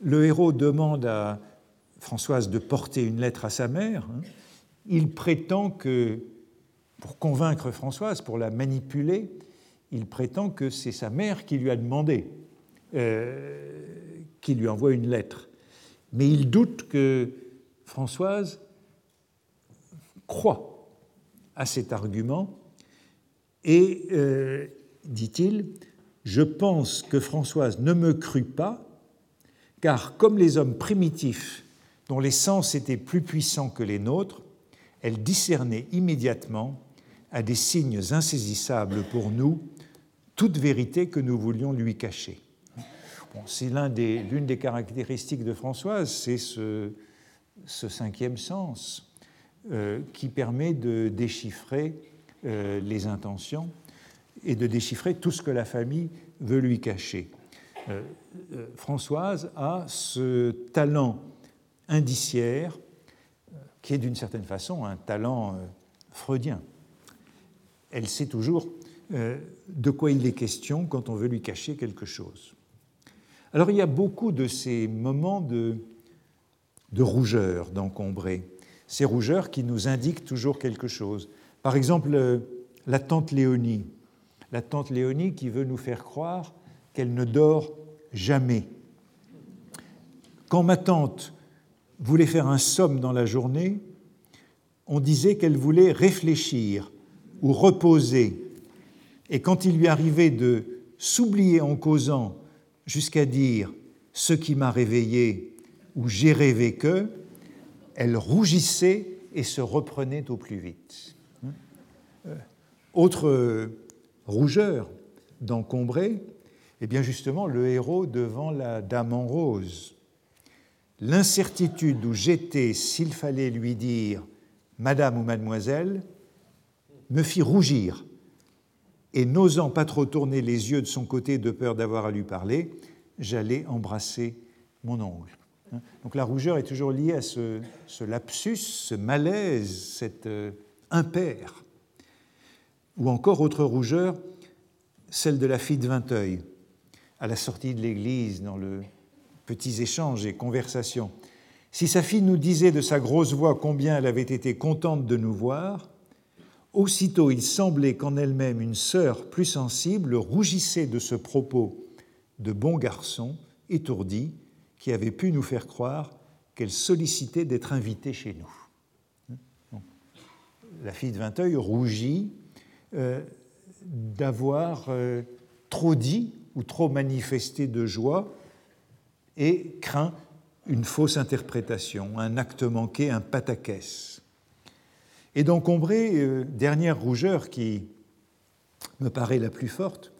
Le héros demande à Françoise de porter une lettre à sa mère. Hein. Il prétend que, pour convaincre Françoise, pour la manipuler, il prétend que c'est sa mère qui lui a demandé euh, qui lui envoie une lettre. Mais il doute que Françoise croit à cet argument et, euh, dit-il, je pense que Françoise ne me crut pas car comme les hommes primitifs, dont les sens étaient plus puissants que les nôtres, elle discernait immédiatement, à des signes insaisissables pour nous, toute vérité que nous voulions lui cacher. C'est l'une des, caractéristiques de Françoise, c'est ce, ce, cinquième sens euh, qui permet de déchiffrer euh, les intentions et de déchiffrer tout ce que la famille veut lui cacher. Euh, Françoise a ce talent indiciaire qui est d'une certaine façon un talent freudien. Elle sait toujours de quoi il est question quand on veut lui cacher quelque chose. Alors il y a beaucoup de ces moments de, de rougeur d'encombrer, ces rougeurs qui nous indiquent toujours quelque chose. Par exemple, la tante Léonie, la tante Léonie qui veut nous faire croire qu'elle ne dort jamais. Quand ma tante voulait faire un somme dans la journée, on disait qu'elle voulait réfléchir ou reposer. Et quand il lui arrivait de s'oublier en causant jusqu'à dire ce qui m'a réveillé ou j'ai rêvé que, elle rougissait et se reprenait au plus vite. Euh, autre rougeur d'encombrer, eh bien justement le héros devant la dame en rose. L'incertitude où j'étais s'il fallait lui dire Madame ou Mademoiselle me fit rougir et n'osant pas trop tourner les yeux de son côté de peur d'avoir à lui parler, j'allais embrasser mon ongle. Donc la rougeur est toujours liée à ce, lapsus, ce malaise, cet euh, impair. Ou encore autre rougeur, celle de la fille de Vinteuil, à la sortie de l'église, dans le petits échanges et conversations. Si sa fille nous disait de sa grosse voix combien elle avait été contente de nous voir, Aussitôt il semblait qu'en elle-même une sœur plus sensible rougissait de ce propos de bon garçon étourdi qui avait pu nous faire croire qu'elle sollicitait d'être invitée chez nous. La fille de Vinteuil rougit euh, d'avoir euh, trop dit ou trop manifesté de joie et craint une fausse interprétation, un acte manqué, un pataquès. Et d'encombrer, euh, dernière rougeur qui me paraît la plus forte,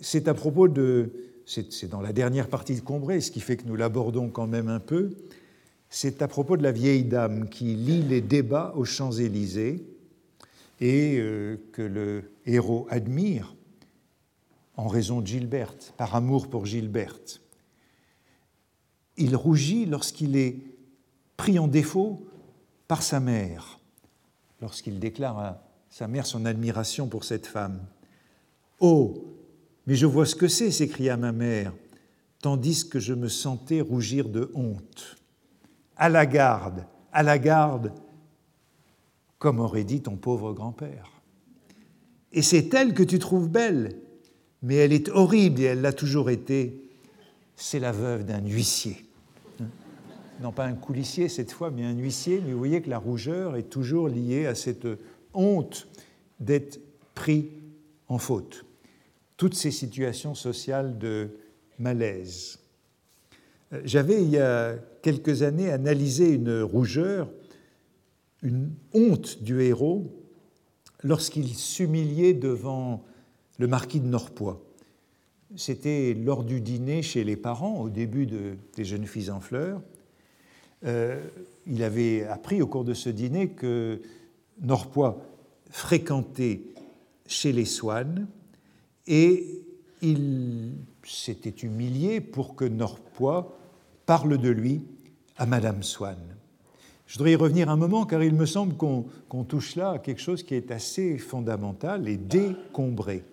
c'est à propos de. C'est dans la dernière partie de Combré, ce qui fait que nous l'abordons quand même un peu. C'est à propos de la vieille dame qui lit les débats aux Champs-Élysées et euh, que le héros admire en raison de Gilberte, par amour pour Gilberte. Il rougit lorsqu'il est pris en défaut par sa mère lorsqu'il déclare à sa mère son admiration pour cette femme. Oh, mais je vois ce que c'est, s'écria ma mère, tandis que je me sentais rougir de honte. À la garde, à la garde, comme aurait dit ton pauvre grand-père. Et c'est elle que tu trouves belle, mais elle est horrible et elle l'a toujours été. C'est la veuve d'un huissier non pas un coulissier cette fois, mais un huissier, mais vous voyez que la rougeur est toujours liée à cette honte d'être pris en faute. Toutes ces situations sociales de malaise. Euh, j'avais, il y a quelques années, analysé une rougeur, une honte du héros lorsqu'il s'humiliait devant le marquis de Norpois. C'était lors du dîner chez les parents, au début des Jeunes filles en fleurs. Euh, il avait appris au cours de ce dîner que Norpois fréquentait chez les Swann et il s'était humilié pour que Norpois parle de lui à Madame Swann. Je voudrais y revenir un moment car il me semble qu'on touche là à quelque chose qui est assez fondamental et décombré.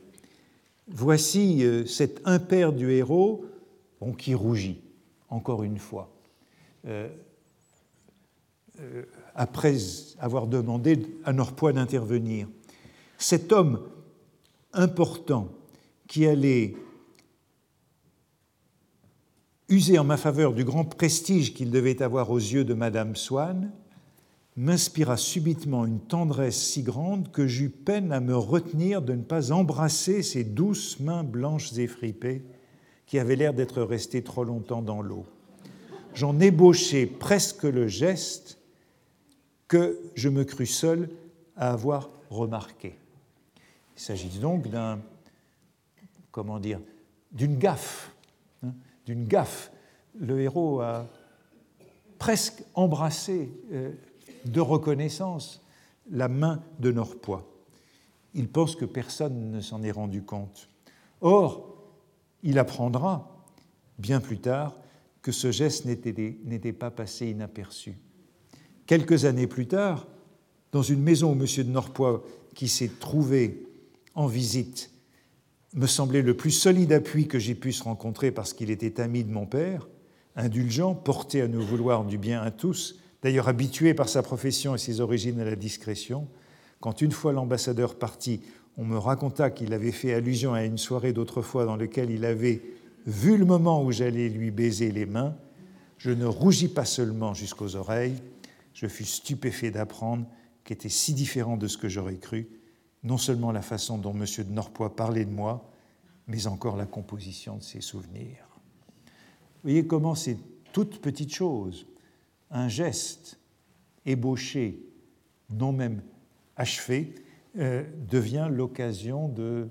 Voici euh, cet impair du héros qui rougit, encore une fois. Euh, euh, après avoir demandé à Norpois d'intervenir. Cet homme important qui allait user en ma faveur du grand prestige qu'il devait avoir aux yeux de Madame Swann, m'inspira subitement une tendresse si grande que j'eus peine à me retenir de ne pas embrasser ses douces mains blanches et fripées qui avait l'air d'être resté trop longtemps dans l'eau. J'en ébauchai presque le geste que je me crus seul à avoir remarqué. Il s'agit donc d'un, comment dire, d'une gaffe, hein, d'une gaffe. Le héros a presque embrassé euh, de reconnaissance la main de Norpois. Il pense que personne ne s'en est rendu compte. Or, il apprendra, bien plus tard, que ce geste n'était pas passé inaperçu. Quelques années plus tard, dans une maison où M. de Norpois, qui s'est trouvé en visite, me semblait le plus solide appui que j'ai pu se rencontrer parce qu'il était ami de mon père, indulgent, porté à nous vouloir du bien à tous, d'ailleurs habitué par sa profession et ses origines à la discrétion, quand une fois l'ambassadeur parti, on me raconta qu'il avait fait allusion à une soirée d'autrefois dans laquelle il avait vu le moment où j'allais lui baiser les mains, je ne rougis pas seulement jusqu'aux oreilles, je fus stupéfait d'apprendre qu'était si différent de ce que j'aurais cru, non seulement la façon dont M. de Norpois parlait de moi, mais encore la composition de ses souvenirs. Vous voyez comment c'est toute petite chose, un geste ébauché, non même achevé, euh, devient l'occasion de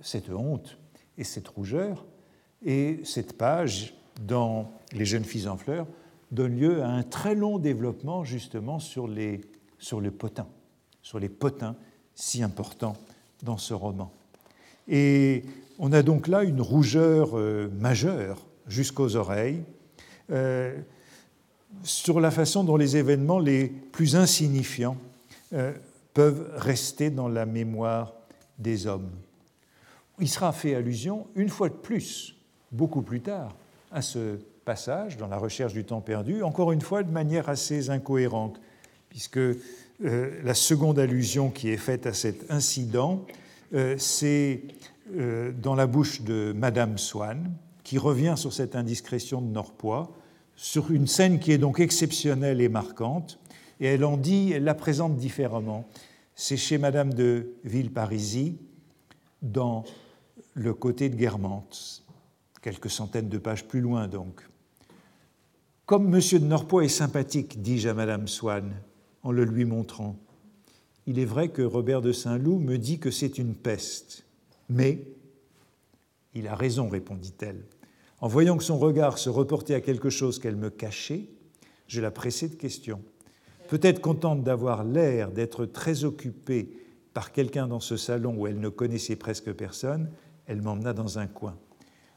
cette honte et cette rougeur. Et cette page, dans Les jeunes filles en fleurs, donne lieu à un très long développement justement sur les, sur les potins, sur les potins si importants dans ce roman. Et on a donc là une rougeur euh, majeure jusqu'aux oreilles euh, sur la façon dont les événements les plus insignifiants peuvent rester dans la mémoire des hommes. Il sera fait allusion une fois de plus, beaucoup plus tard, à ce passage dans la recherche du temps perdu, encore une fois de manière assez incohérente, puisque euh, la seconde allusion qui est faite à cet incident, euh, c'est euh, dans la bouche de Madame Swann, qui revient sur cette indiscrétion de Norpois, sur une scène qui est donc exceptionnelle et marquante, et elle en dit, elle la présente différemment. C'est chez Madame de Villeparisis, dans le côté de Guermantes, quelques centaines de pages plus loin donc. Comme M. de Norpois est sympathique, dis-je à Madame Swann en le lui montrant, il est vrai que Robert de Saint-Loup me dit que c'est une peste, mais il a raison, répondit-elle. En voyant que son regard se reportait à quelque chose qu'elle me cachait, je la pressai de questions. Peut-être contente d'avoir l'air d'être très occupée par quelqu'un dans ce salon où elle ne connaissait presque personne, elle m'emmena dans un coin.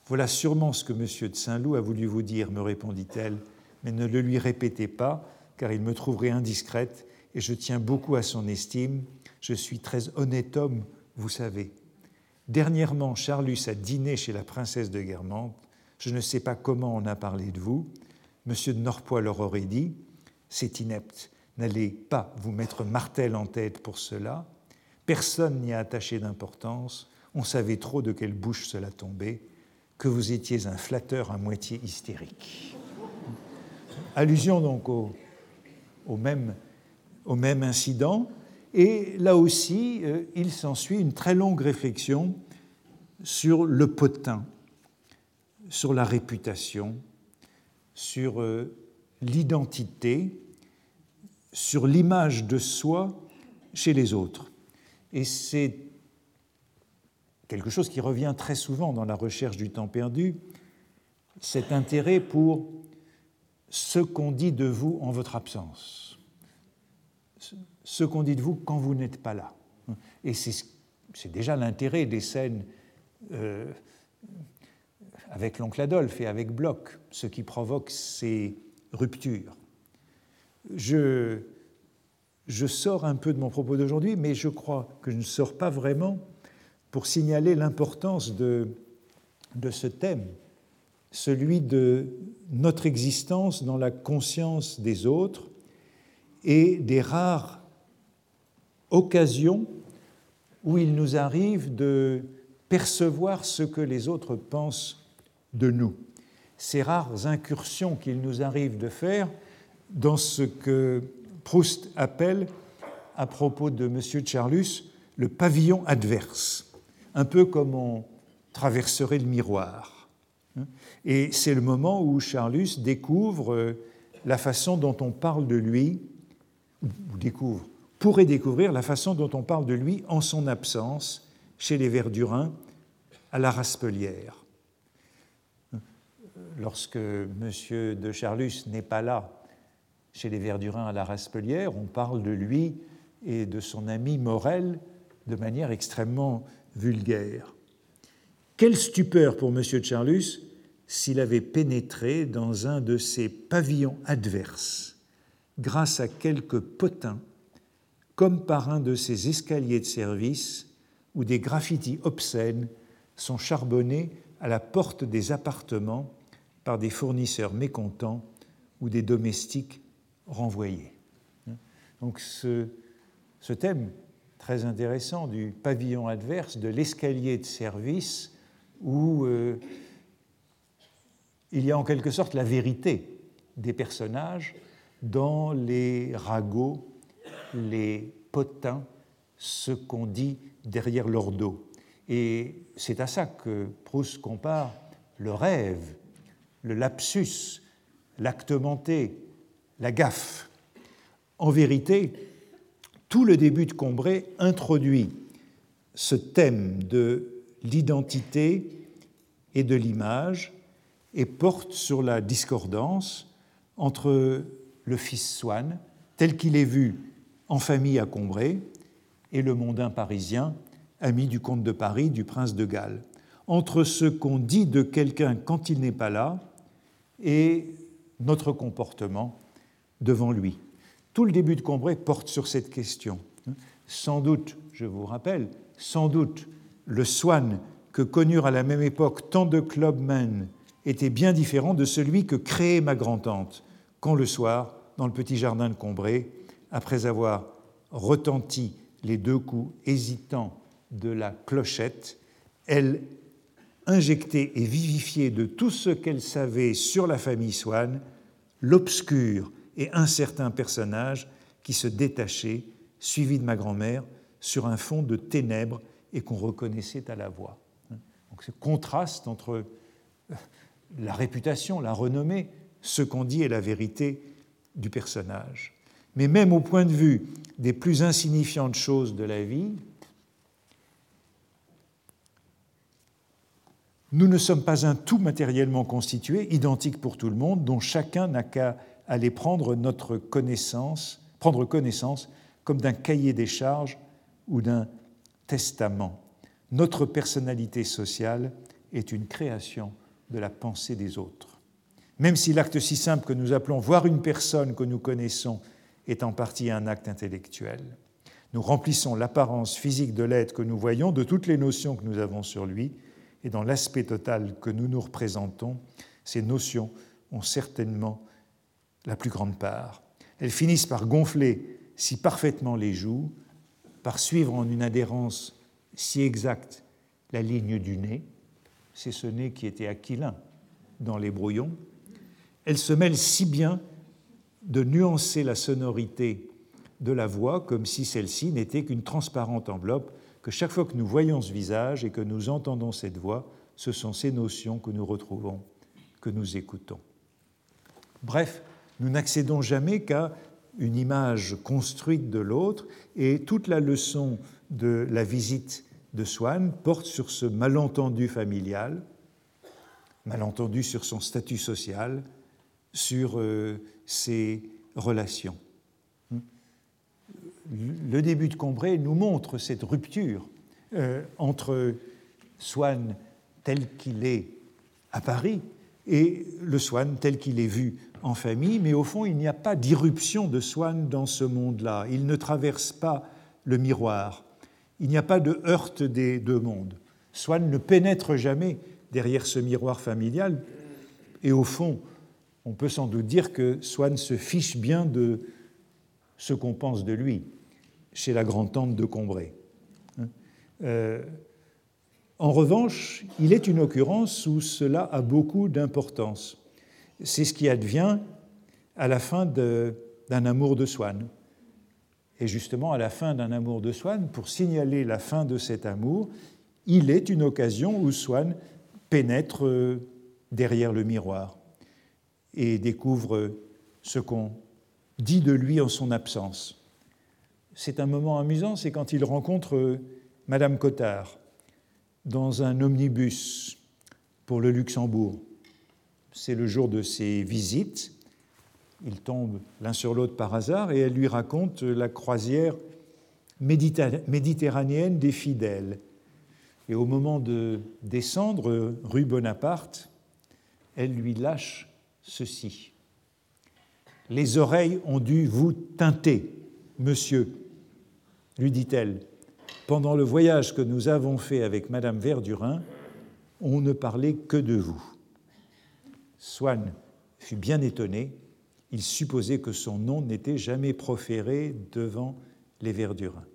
Voilà sûrement ce que M. de Saint-Loup a voulu vous dire, me répondit-elle, mais ne le lui répétez pas, car il me trouverait indiscrète, et je tiens beaucoup à son estime. Je suis très honnête homme, vous savez. Dernièrement, Charlus a dîné chez la princesse de Guermantes. Je ne sais pas comment on a parlé de vous. M. de Norpois leur aurait dit C'est inepte. N'allez pas vous mettre martel en tête pour cela. Personne n'y a attaché d'importance. On savait trop de quelle bouche cela tombait, que vous étiez un flatteur à moitié hystérique. Allusion donc au, même, au même, incident. Et là aussi, euh, il s'ensuit une très longue réflexion sur le potin, sur la réputation, sur euh, l'identité sur l'image de soi chez les autres. Et c'est quelque chose qui revient très souvent dans la recherche du temps perdu, cet intérêt pour ce qu'on dit de vous en votre absence, ce qu'on dit de vous quand vous n'êtes pas là. Et c'est déjà l'intérêt des scènes euh, avec l'oncle Adolphe et avec Bloch, ce qui provoque ces ruptures. Je, sors un peu de mon propos d'aujourd'hui, mais je crois que je ne sors pas vraiment pour signaler l'importance de, de ce thème, celui de notre existence dans la conscience des autres et des rares occasions où il nous arrive de percevoir ce que les autres pensent de nous. Ces rares incursions qu'il nous arrive de faire dans ce que Proust appelle, à propos de M. Charlus, le pavillon adverse, un peu comme on traverserait le miroir. Et c'est le moment où Charlus découvre euh, la façon dont on parle de lui, ou découvre, pourrait découvrir la façon dont on parle de lui en son absence chez les Verdurins à la Raspelière. Lorsque M. de Charlus n'est pas là chez les Verdurins à la Raspelière, on parle de lui et de son ami Morel de manière extrêmement vulgaire. Quelle stupeur pour M. de Charlus s'il avait pénétré dans un de ces pavillons adverses, grâce à quelques potins, comme par un de ces escaliers de service où des graffitis obscènes sont charbonnés à la porte des appartements par des fournisseurs mécontents ou des domestiques renvoyés. Donc ce, thème très intéressant du pavillon adverse, de l'escalier de service, où euh, il y a en quelque sorte la vérité des personnages dans les ragots, les potins, ce qu'on dit derrière leur dos. Et c'est à ça que Proust compare le rêve, le lapsus, l'acte menté, la gaffe. En vérité, tout le début de Combray introduit ce thème de l'identité et de l'image et porte sur la discordance entre le fils Swann, tel qu'il est vu en famille à Combray, et le mondain parisien, ami du comte de Paris, du prince de Galles, entre ce qu'on dit de quelqu'un quand il n'est pas là et notre comportement devant lui. Tout le début de Combray porte sur cette question. Sans doute, je vous rappelle, sans doute le Swann que connurent à la même époque tant de clubmen était bien différent de celui que créait ma grand-tante quand le soir, dans le petit jardin de Combray, après avoir retenti les deux coups hésitants de la clochette, elle injectait et vivifiait de tout ce qu'elle savait sur la famille Swann l'obscur et incertain personnage qui se détachait, suivi de ma grand-mère, sur un fond de ténèbres et qu'on reconnaissait à la voix. Donc ce contraste entre la réputation, la renommée, ce qu'on dit et la vérité du personnage. Mais même au point de vue des plus insignifiantes choses de la vie, nous ne sommes pas un tout matériellement constitué, identique pour tout le monde, dont chacun n'a qu'à aller prendre notre connaissance, prendre connaissance comme d'un cahier des charges ou d'un testament. Notre personnalité sociale est une création de la pensée des autres. Même si l'acte si simple que nous appelons voir une personne que nous connaissons est en partie un acte intellectuel, nous remplissons l'apparence physique de l'être que nous voyons de toutes les notions que nous avons sur lui, et dans l'aspect total que nous nous représentons, ces notions ont certainement la plus grande part. Elles finissent par gonfler si parfaitement les joues, par suivre en une adhérence si exacte la ligne du nez, c'est ce nez qui était aquilin dans les brouillons, elle se mêle si bien de nuancer la sonorité de la voix comme si celle-ci n'était qu'une transparente enveloppe, que chaque fois que nous voyons ce visage et que nous entendons cette voix, ce sont ces notions que nous retrouvons, que nous écoutons. Bref, nous n'accédons jamais qu'à une image construite de l'autre et toute la leçon de la visite de Swann porte sur ce malentendu familial, malentendu sur son statut social, sur euh, ses relations. Le début de Combray nous montre cette rupture euh, entre Swann tel qu'il est à Paris et le Swann tel qu'il est vu en famille, mais au fond, il n'y a pas d'irruption de Swann dans ce monde-là. Il ne traverse pas le miroir il n'y a pas de heurte des deux mondes. Swann ne pénètre jamais derrière ce miroir familial, et au fond, on peut sans doute dire que Swann se fiche bien de ce qu'on pense de lui chez la grand-tante de Combray. Hein? Euh, en revanche, il est une occurrence où cela a beaucoup d'importance. C'est ce qui advient à la fin d'un amour de Swann. Et justement, à la fin d'un amour de Swann, pour signaler la fin de cet amour, il est une occasion où Swann pénètre euh, derrière le miroir et découvre ce qu'on dit de lui en son absence. C'est un moment amusant, c'est quand il rencontre Madame Cottard dans un omnibus pour le Luxembourg. C'est le jour de ses visites. Ils tombent l'un sur l'autre par hasard et elle lui raconte la croisière méditerranéenne des fidèles. Et au moment de descendre rue Bonaparte, elle lui lâche ceci. Les oreilles ont dû vous teinter, monsieur, lui dit-elle. Pendant le voyage que nous avons fait avec Madame Verdurin, on ne parlait que de vous. Swann fut bien étonné. Il supposait que son nom n'était jamais proféré devant les Verdurins.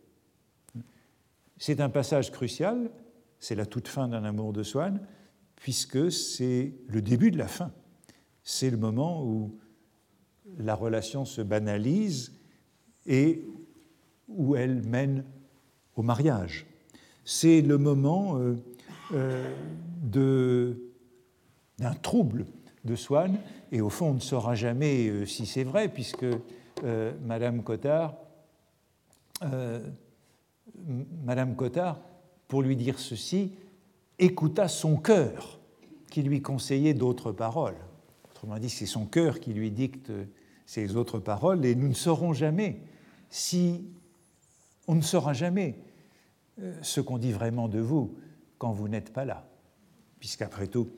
C'est un passage crucial, c'est la toute fin d'un amour de Swann, puisque c'est le début de la fin. C'est le moment où la relation se banalise et où elle mène au mariage. C'est le moment euh, euh, d'un trouble de Swann, et au fond on ne saura jamais euh, si c'est vrai, puisque Madame Cottard Madame Cottard, pour lui dire ceci, écouta son cœur qui lui conseillait d'autres paroles. Autrement dit, c'est son cœur qui lui dicte ces autres paroles et nous ne saurons jamais si on ne saura jamais euh, ce qu'on dit vraiment de vous quand vous n'êtes pas là, puisqu'après tout,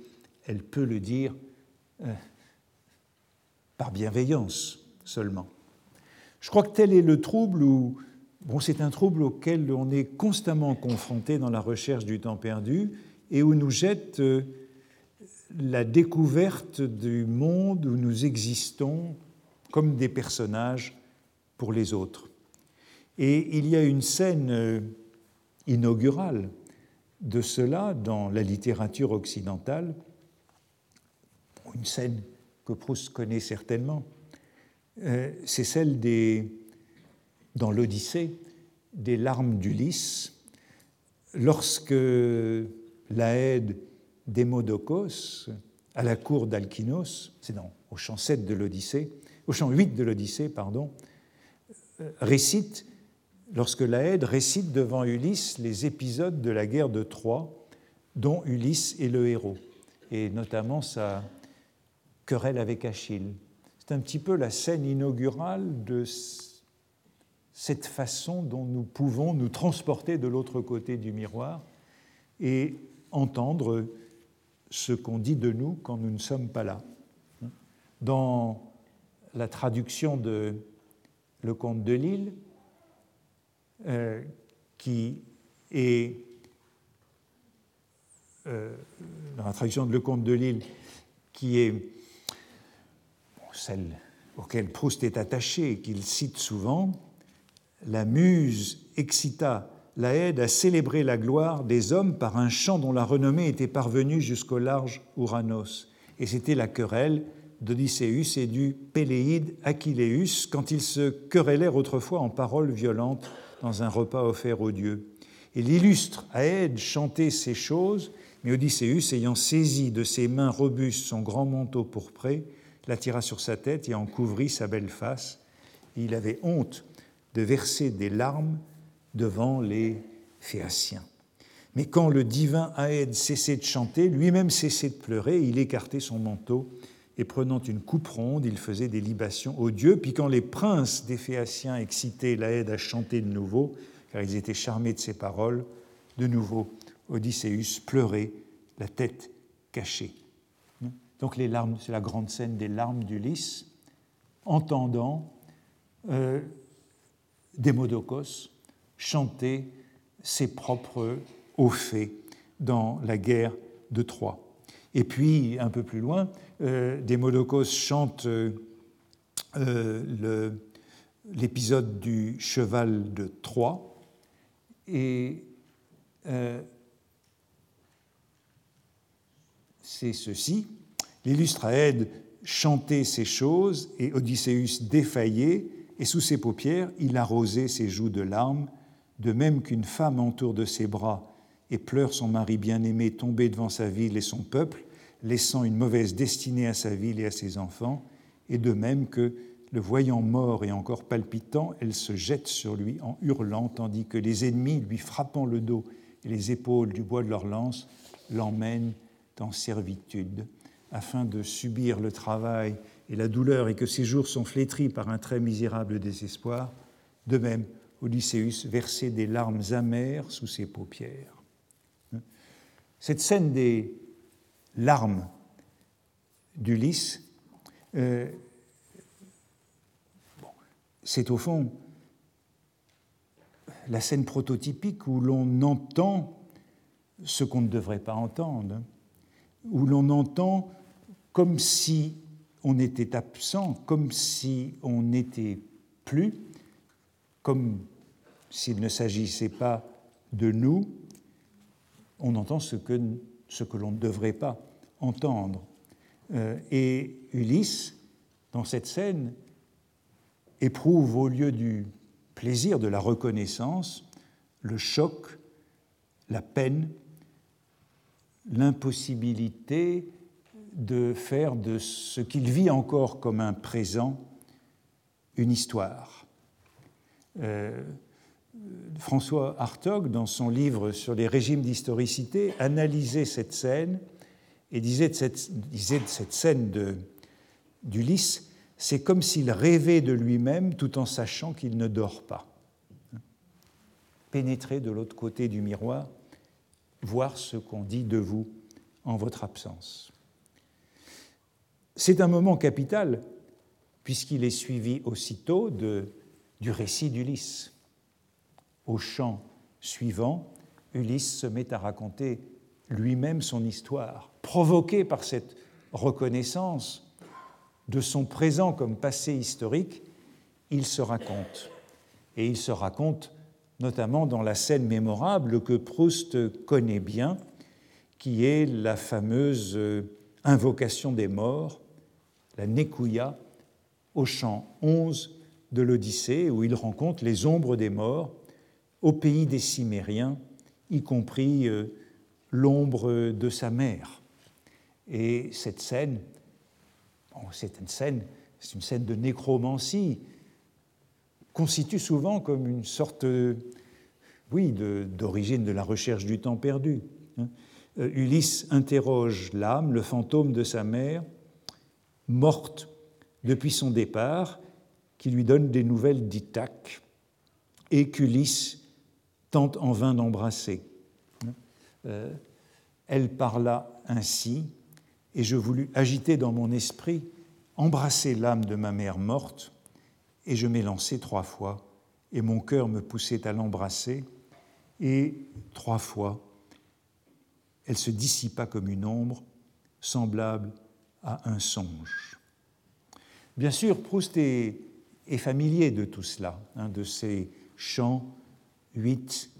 elle peut le dire euh, par bienveillance seulement. Je crois que tel est le trouble où Bon, c'est un trouble auquel on est constamment confronté dans la recherche du temps perdu et où nous jette euh, la découverte du monde où nous existons comme des personnages pour les autres. Et il y a une scène euh, inaugurale de cela dans la littérature occidentale, une scène que Proust connaît certainement, euh, c'est celle des dans l'Odyssée des larmes d'Ulysse, lorsque l'Aède d'Hémodocos, à la cour d'Alkinos, c'est dans au chant 7 de l'Odyssée, au chant 8 de l'Odyssée, pardon, euh, récite, lorsque l'Aède récite devant Ulysse les épisodes de la guerre de Troie, dont Ulysse est le héros, et notamment sa querelle avec Achille. C'est un petit peu la scène inaugurale de cette façon dont nous pouvons nous transporter de l'autre côté du miroir et entendre ce qu'on dit de nous quand nous ne sommes pas là. Dans la traduction de Le Comte de Lille, euh, qui est euh, la traduction de Le Comte de Lille, qui est celle auquel Proust est attaché et qu'il cite souvent, la muse excita Laède à célébrer la gloire des hommes par un chant dont la renommée était parvenue jusqu'au large Ouranos. Et c'était la querelle d'Odysseus et du Péléide Achilleus quand ils se querellèrent autrefois en paroles violentes dans un repas offert aux dieux. Et l'illustre Aède chantait ces choses, mais Odysseus, ayant saisi de ses mains robustes son grand manteau pourpré, l'attira sur sa tête et en couvrit sa belle face. il avait honte de verser des larmes devant les Phéaciens. Mais quand le divin Aède cessait de chanter, lui-même cessait de pleurer, il écartait son manteau et prenant une coupe ronde, il faisait des libations aux dieux. Puis quand les princes des Phéaciens excitaient l'Aède à chanter de nouveau, car ils étaient charmés de ses paroles, de nouveau Odysseus pleurait, la tête cachée. Donc les larmes, c'est la grande scène des larmes d'Ulysse, entendant euh, Démodocos chantait ses propres hauts faits dans la guerre de Troie. Et puis, un peu plus loin, euh, Démodocos chante euh, l'épisode du cheval de Troie, et euh, c'est ceci. L'illustre Aède chantait ces choses et Odysseus défaillait et sous ses paupières il arrosait ses joues de larmes, de même qu'une femme entoure de ses bras et pleure son mari bien-aimé tombé devant sa ville et son peuple, laissant une mauvaise destinée à sa ville et à ses enfants, et de même que, le voyant mort et encore palpitant, elle se jette sur lui en hurlant, tandis que les ennemis, lui frappant le dos et les épaules du bois de leur lance, l'emmènent en servitude, afin de subir le travail et la douleur, et que ses jours sont flétris par un très misérable désespoir. De même, Odysseus versait des larmes amères sous ses paupières. Cette scène des larmes d'Ulysse, euh, c'est au fond la scène prototypique où l'on entend ce qu'on ne devrait pas entendre, où l'on entend comme si on était absent, comme si on n'était plus, comme s'il ne s'agissait pas de nous, on entend ce que, l'on ne devrait pas entendre. Euh, et Ulysse, dans cette scène, éprouve au lieu du plaisir de la reconnaissance le choc, la peine, l'impossibilité de faire de ce qu'il vit encore comme un présent une histoire. Euh, François Hartog, dans son livre sur les régimes d'historicité, analysait cette scène et disait de cette, disait de cette scène d'Ulysse, c'est comme s'il rêvait de lui-même tout en sachant qu'il ne dort pas. Pénétrer de l'autre côté du miroir, voir ce qu'on dit de vous en votre absence. C'est un moment capital puisqu'il est suivi aussitôt du récit d'Ulysse. Au chant suivant, Ulysse se met à raconter lui-même son histoire, provoqué par cette reconnaissance de son présent comme passé historique, il se raconte. Et il se raconte notamment dans la scène mémorable que Proust connaît bien, qui est la fameuse euh, invocation des morts, la Nekouya, au chant 11 de l'Odyssée, où il rencontre les ombres des morts au pays des Cimériens, y compris euh, l'ombre de sa mère. Et cette scène c'est une scène, c'est une scène de nécromancie, constitue souvent comme une sorte, oui, d'origine de, la recherche du temps perdu. Hein. Euh, Ulysse interroge l'âme, le fantôme de sa mère, morte depuis son départ, qui lui donne des nouvelles d'Ithaque, et qu'Ulysse tente en vain d'embrasser. Hein. Euh, elle parla ainsi, et je voulus agiter dans mon esprit, embrasser l'âme de ma mère morte, et je m'élançai trois fois, et mon cœur me poussait à l'embrasser, et trois fois, elle se dissipa comme une ombre, semblable à un songe. Bien sûr, Proust est, familier de tout cela, hein, de ces chants 8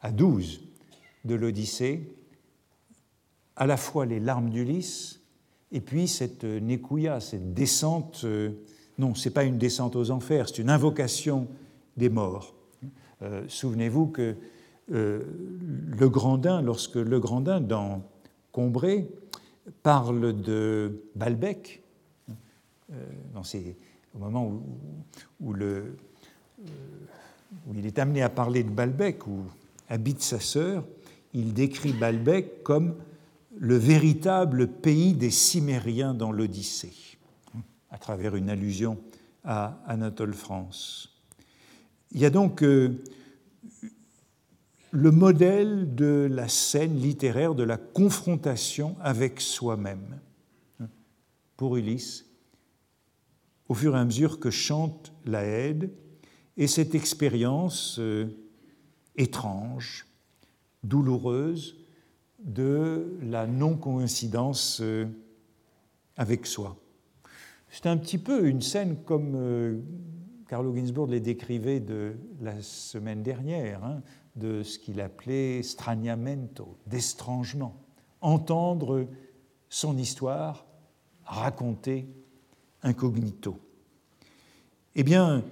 à 12 de l'Odyssée, à la fois les larmes d'Ulysse, et puis cette euh, Nekouya, cette descente, euh, non, ce n'est pas une descente aux enfers, c'est une invocation des morts. Euh, souvenez-vous que le Grandin, lorsque le Grandin, dans Combré, parle de Balbec, dans au moment où, où, il est amené à parler de Balbec, où habite sa sœur, il décrit Balbec comme le véritable pays des Cimériens dans l'Odyssée, à travers une allusion à Anatole France. Il y a donc euh, le modèle de la scène littéraire de la confrontation avec soi-même pour Ulysse, au fur et à mesure que chante la Haide, et cette expérience euh, étrange, douloureuse, de la non-coïncidence euh, avec soi. C'est un petit peu une scène comme euh, Carlo Ginzburg les décrivait de la semaine dernière, hein, de ce qu'il appelait straniamento, d'éstrangement. Entendre son histoire racontée incognito. Eh bien,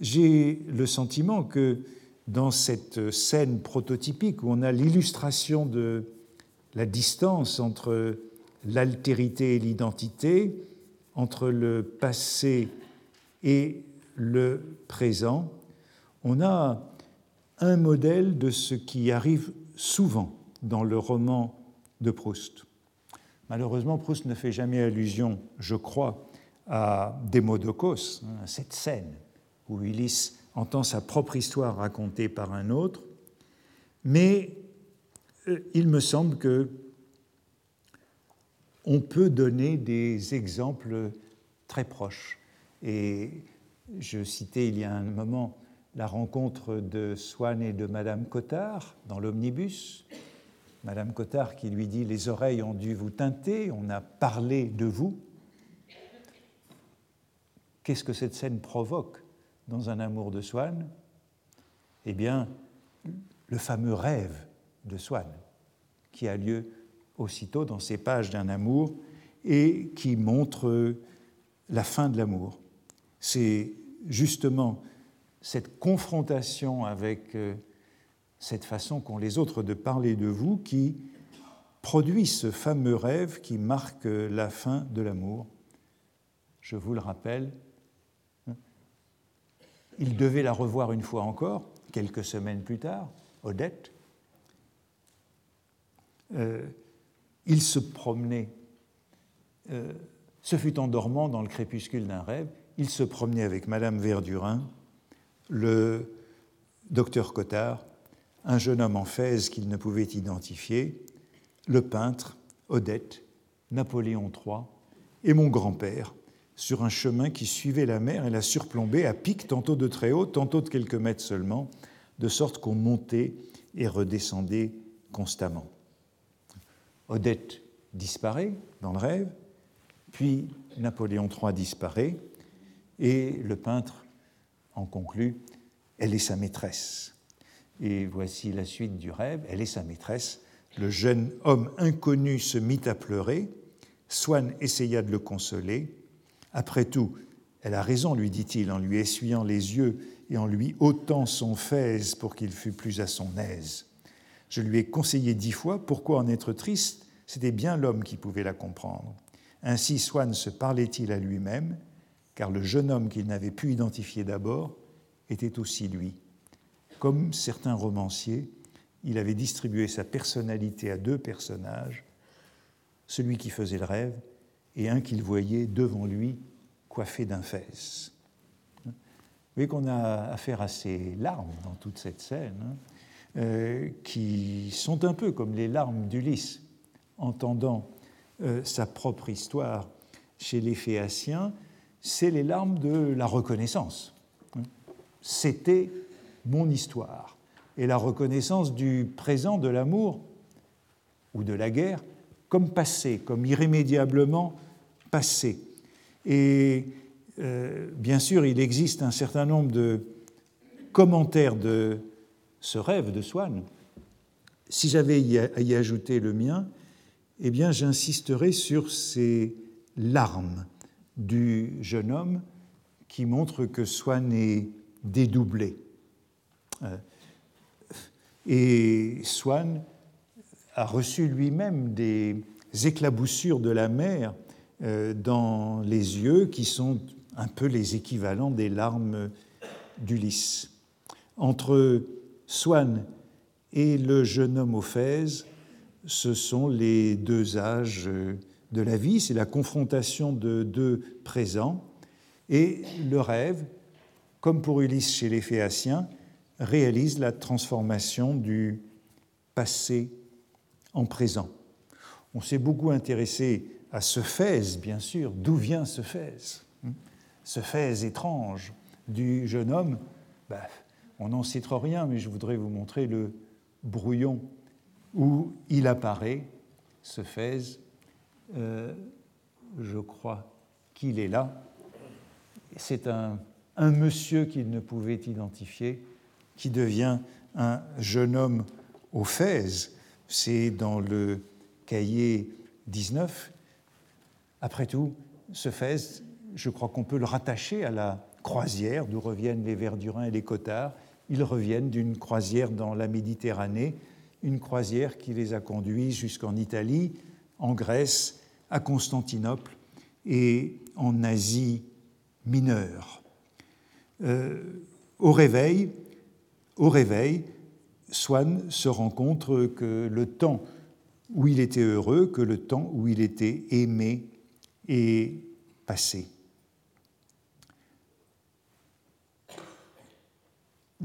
j'ai le sentiment que dans cette scène prototypique où on a l'illustration de la distance entre l'altérité et l'identité, entre le passé et le présent, on a un modèle de ce qui arrive souvent dans le roman de Proust. Malheureusement, Proust ne fait jamais allusion, je crois, à Démodocos, hein, à cette scène où Ulysse entend sa propre histoire racontée par un autre, mais euh, il me semble que on peut donner des exemples très proches. Et je citais il y a un moment la rencontre de Swann et de Madame Cottard dans l'omnibus. Madame Cottard qui lui dit Les oreilles ont dû vous teinter, on a parlé de vous. Qu'est-ce que cette scène provoque dans un amour de Swann? Eh bien, le fameux rêve de Swann, qui a lieu aussitôt dans ces pages d'un amour et qui montre la fin de l'amour. C'est justement cette confrontation avec euh, cette façon qu'ont les autres de parler de vous qui produit ce fameux rêve qui marque la fin de l'amour. Je vous le rappelle, il devait la revoir une fois encore, quelques semaines plus tard, Odette. Euh, il se promenait, euh, ce fut en dormant dans le crépuscule d'un rêve, il se promenait avec Madame Verdurin, le docteur Cottard, un jeune homme en fez qu'il ne pouvait identifier, le peintre, Odette, Napoléon III et mon grand-père, sur un chemin qui suivait la mer et la surplombait à pic, tantôt de très haut, tantôt de quelques mètres seulement, de sorte qu'on montait et redescendait constamment. Odette disparaît dans le rêve, puis Napoléon III disparaît, et le peintre en conclut, elle est sa maîtresse. Et voici la suite du rêve, elle est sa maîtresse. Le jeune homme inconnu se mit à pleurer, Swann essaya de le consoler, après tout, elle a raison, lui dit-il, en lui essuyant les yeux et en lui ôtant son fez pour qu'il fût plus à son aise. Je lui ai conseillé dix fois pourquoi en être triste, c'était bien l'homme qui pouvait la comprendre. Ainsi Swann se parlait-il à lui-même, car le jeune homme qu'il n'avait pu identifier d'abord était aussi lui. Comme certains romanciers, il avait distribué sa personnalité à deux personnages, celui qui faisait le rêve et un qu'il voyait devant lui coiffé d'un fès. Vous voyez qu'on a affaire à ces larmes dans toute cette scène, hein, euh, qui sont un peu comme les larmes d'Ulysse, entendant euh, sa propre histoire chez les Phéaciens, c'est les larmes de la reconnaissance. C'était mon histoire. Et la reconnaissance du présent de l'amour ou de la guerre comme passé, comme irrémédiablement passé. Et euh, bien sûr, il existe un certain nombre de commentaires de ce rêve de Swann. Si j'avais à y ajouter le mien, eh bien, j'insisterai sur ces larmes du jeune homme qui montrent que Swann est dédoublé. Euh, et Swann a reçu lui-même des éclaboussures de la mer euh, dans les yeux qui sont un peu les équivalents des larmes d'Ulysse. Entre Swann et le jeune homme au fès, ce sont les deux âges de la vie, c'est la confrontation de deux présents, et le rêve, comme pour Ulysse chez les Phéaciens, réalise la transformation du passé en présent. On s'est beaucoup intéressé à ce fès, bien sûr. D'où vient ce fès? Ce fès étrange du jeune homme ben, On n'en sait trop rien, mais je voudrais vous montrer le brouillon où il apparaît, ce fès. Euh, je crois qu'il est là. C'est un, monsieur qu'il ne pouvait identifier qui devient un jeune homme au fès. C'est dans le cahier 19 après tout, ce fès, je crois qu'on peut le rattacher à la croisière d'où reviennent les Verdurins et les Cotards. Ils reviennent d'une croisière dans la Méditerranée, une croisière qui les a conduits jusqu'en Italie, en Grèce, à Constantinople et en Asie mineure. Euh, au réveil, au réveil, Swann se rend compte que le temps où il était heureux, que le temps où il était aimé est passé.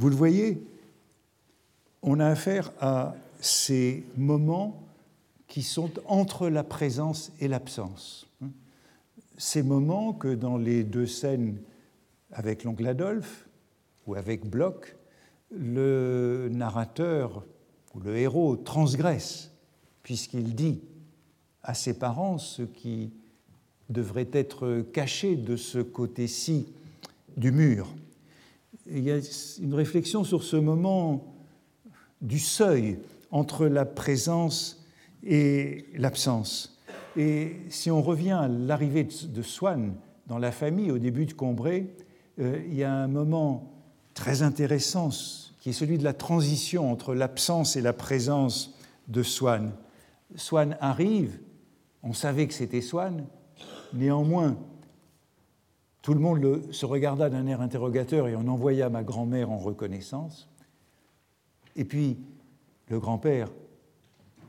Vous le voyez, on a affaire à ces moments qui sont entre la présence et l'absence. Ces moments que dans les deux scènes avec l'oncle Adolphe ou avec Bloch, le narrateur ou le héros transgresse, puisqu'il dit à ses parents ce qui devrait être caché de ce côté-ci du mur. Il y a une réflexion sur ce moment du seuil entre la présence et l'absence. Et si on revient à l'arrivée de Swann dans la famille au début de Combray, euh, il y a un moment très intéressant qui est celui de la transition entre l'absence et la présence de Swann. Swann arrive, on savait que c'était Swann, néanmoins, tout le monde se regarda d'un air interrogateur et on envoya ma grand-mère en reconnaissance. Et puis, le grand-père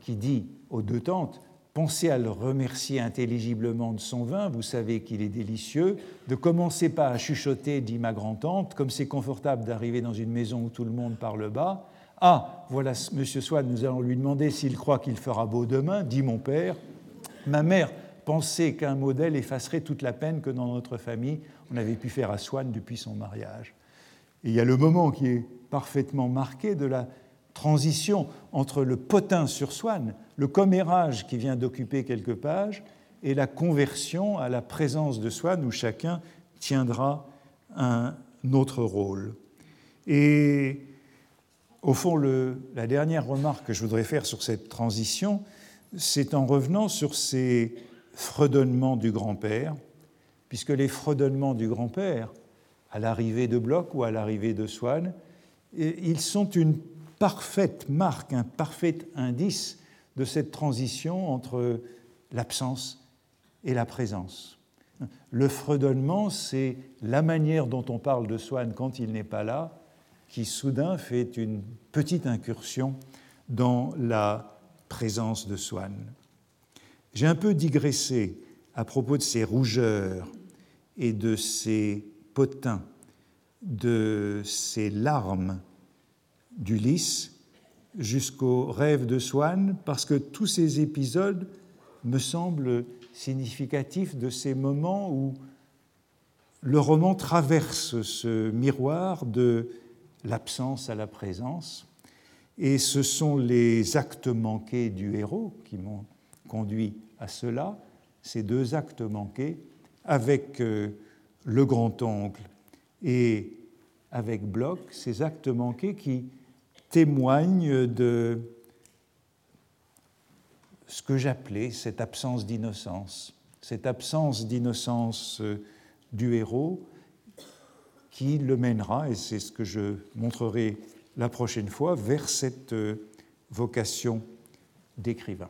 qui dit aux deux tantes Pensez à le remercier intelligiblement de son vin, vous savez qu'il est délicieux. Ne commencez pas à chuchoter, dit ma grand-tante, comme c'est confortable d'arriver dans une maison où tout le monde parle bas. Ah, voilà, monsieur Swann, nous allons lui demander s'il croit qu'il fera beau demain, dit mon père. Ma mère pensait qu'un modèle effacerait toute la peine que dans notre famille, on avait pu faire à Swann depuis son mariage. Et il y a le moment qui est parfaitement marqué de la transition entre le potin sur Swann, le commérage qui vient d'occuper quelques pages, et la conversion à la présence de Swann où chacun tiendra un autre rôle. Et au fond, la dernière remarque que je voudrais faire sur cette transition, c'est en revenant sur ces fredonnements du grand-père, puisque les fredonnements du grand-père, à l'arrivée de Bloch ou à l'arrivée de Swann, ils sont une parfaite marque, un parfait indice de cette transition entre l'absence et la présence. Le fredonnement, c'est la manière dont on parle de Swann quand il n'est pas là, qui soudain fait une petite incursion dans la présence de Swann. J'ai un peu digressé à propos de ces rougeurs et de ces potins, de ces larmes d'Ulysse jusqu'au rêve de Swann, parce que tous ces épisodes me semblent significatifs de ces moments où le roman traverse ce miroir de l'absence à la présence, et ce sont les actes manqués du héros qui m'ont conduit à cela, ces deux actes manqués, avec euh, le grand-oncle et avec Bloch, ces actes manqués qui témoigne de ce que j'appelais cette absence d'innocence, cette absence d'innocence euh, du héros qui le mènera, et c'est ce que je montrerai la prochaine fois, vers cette euh, vocation d'écrivain.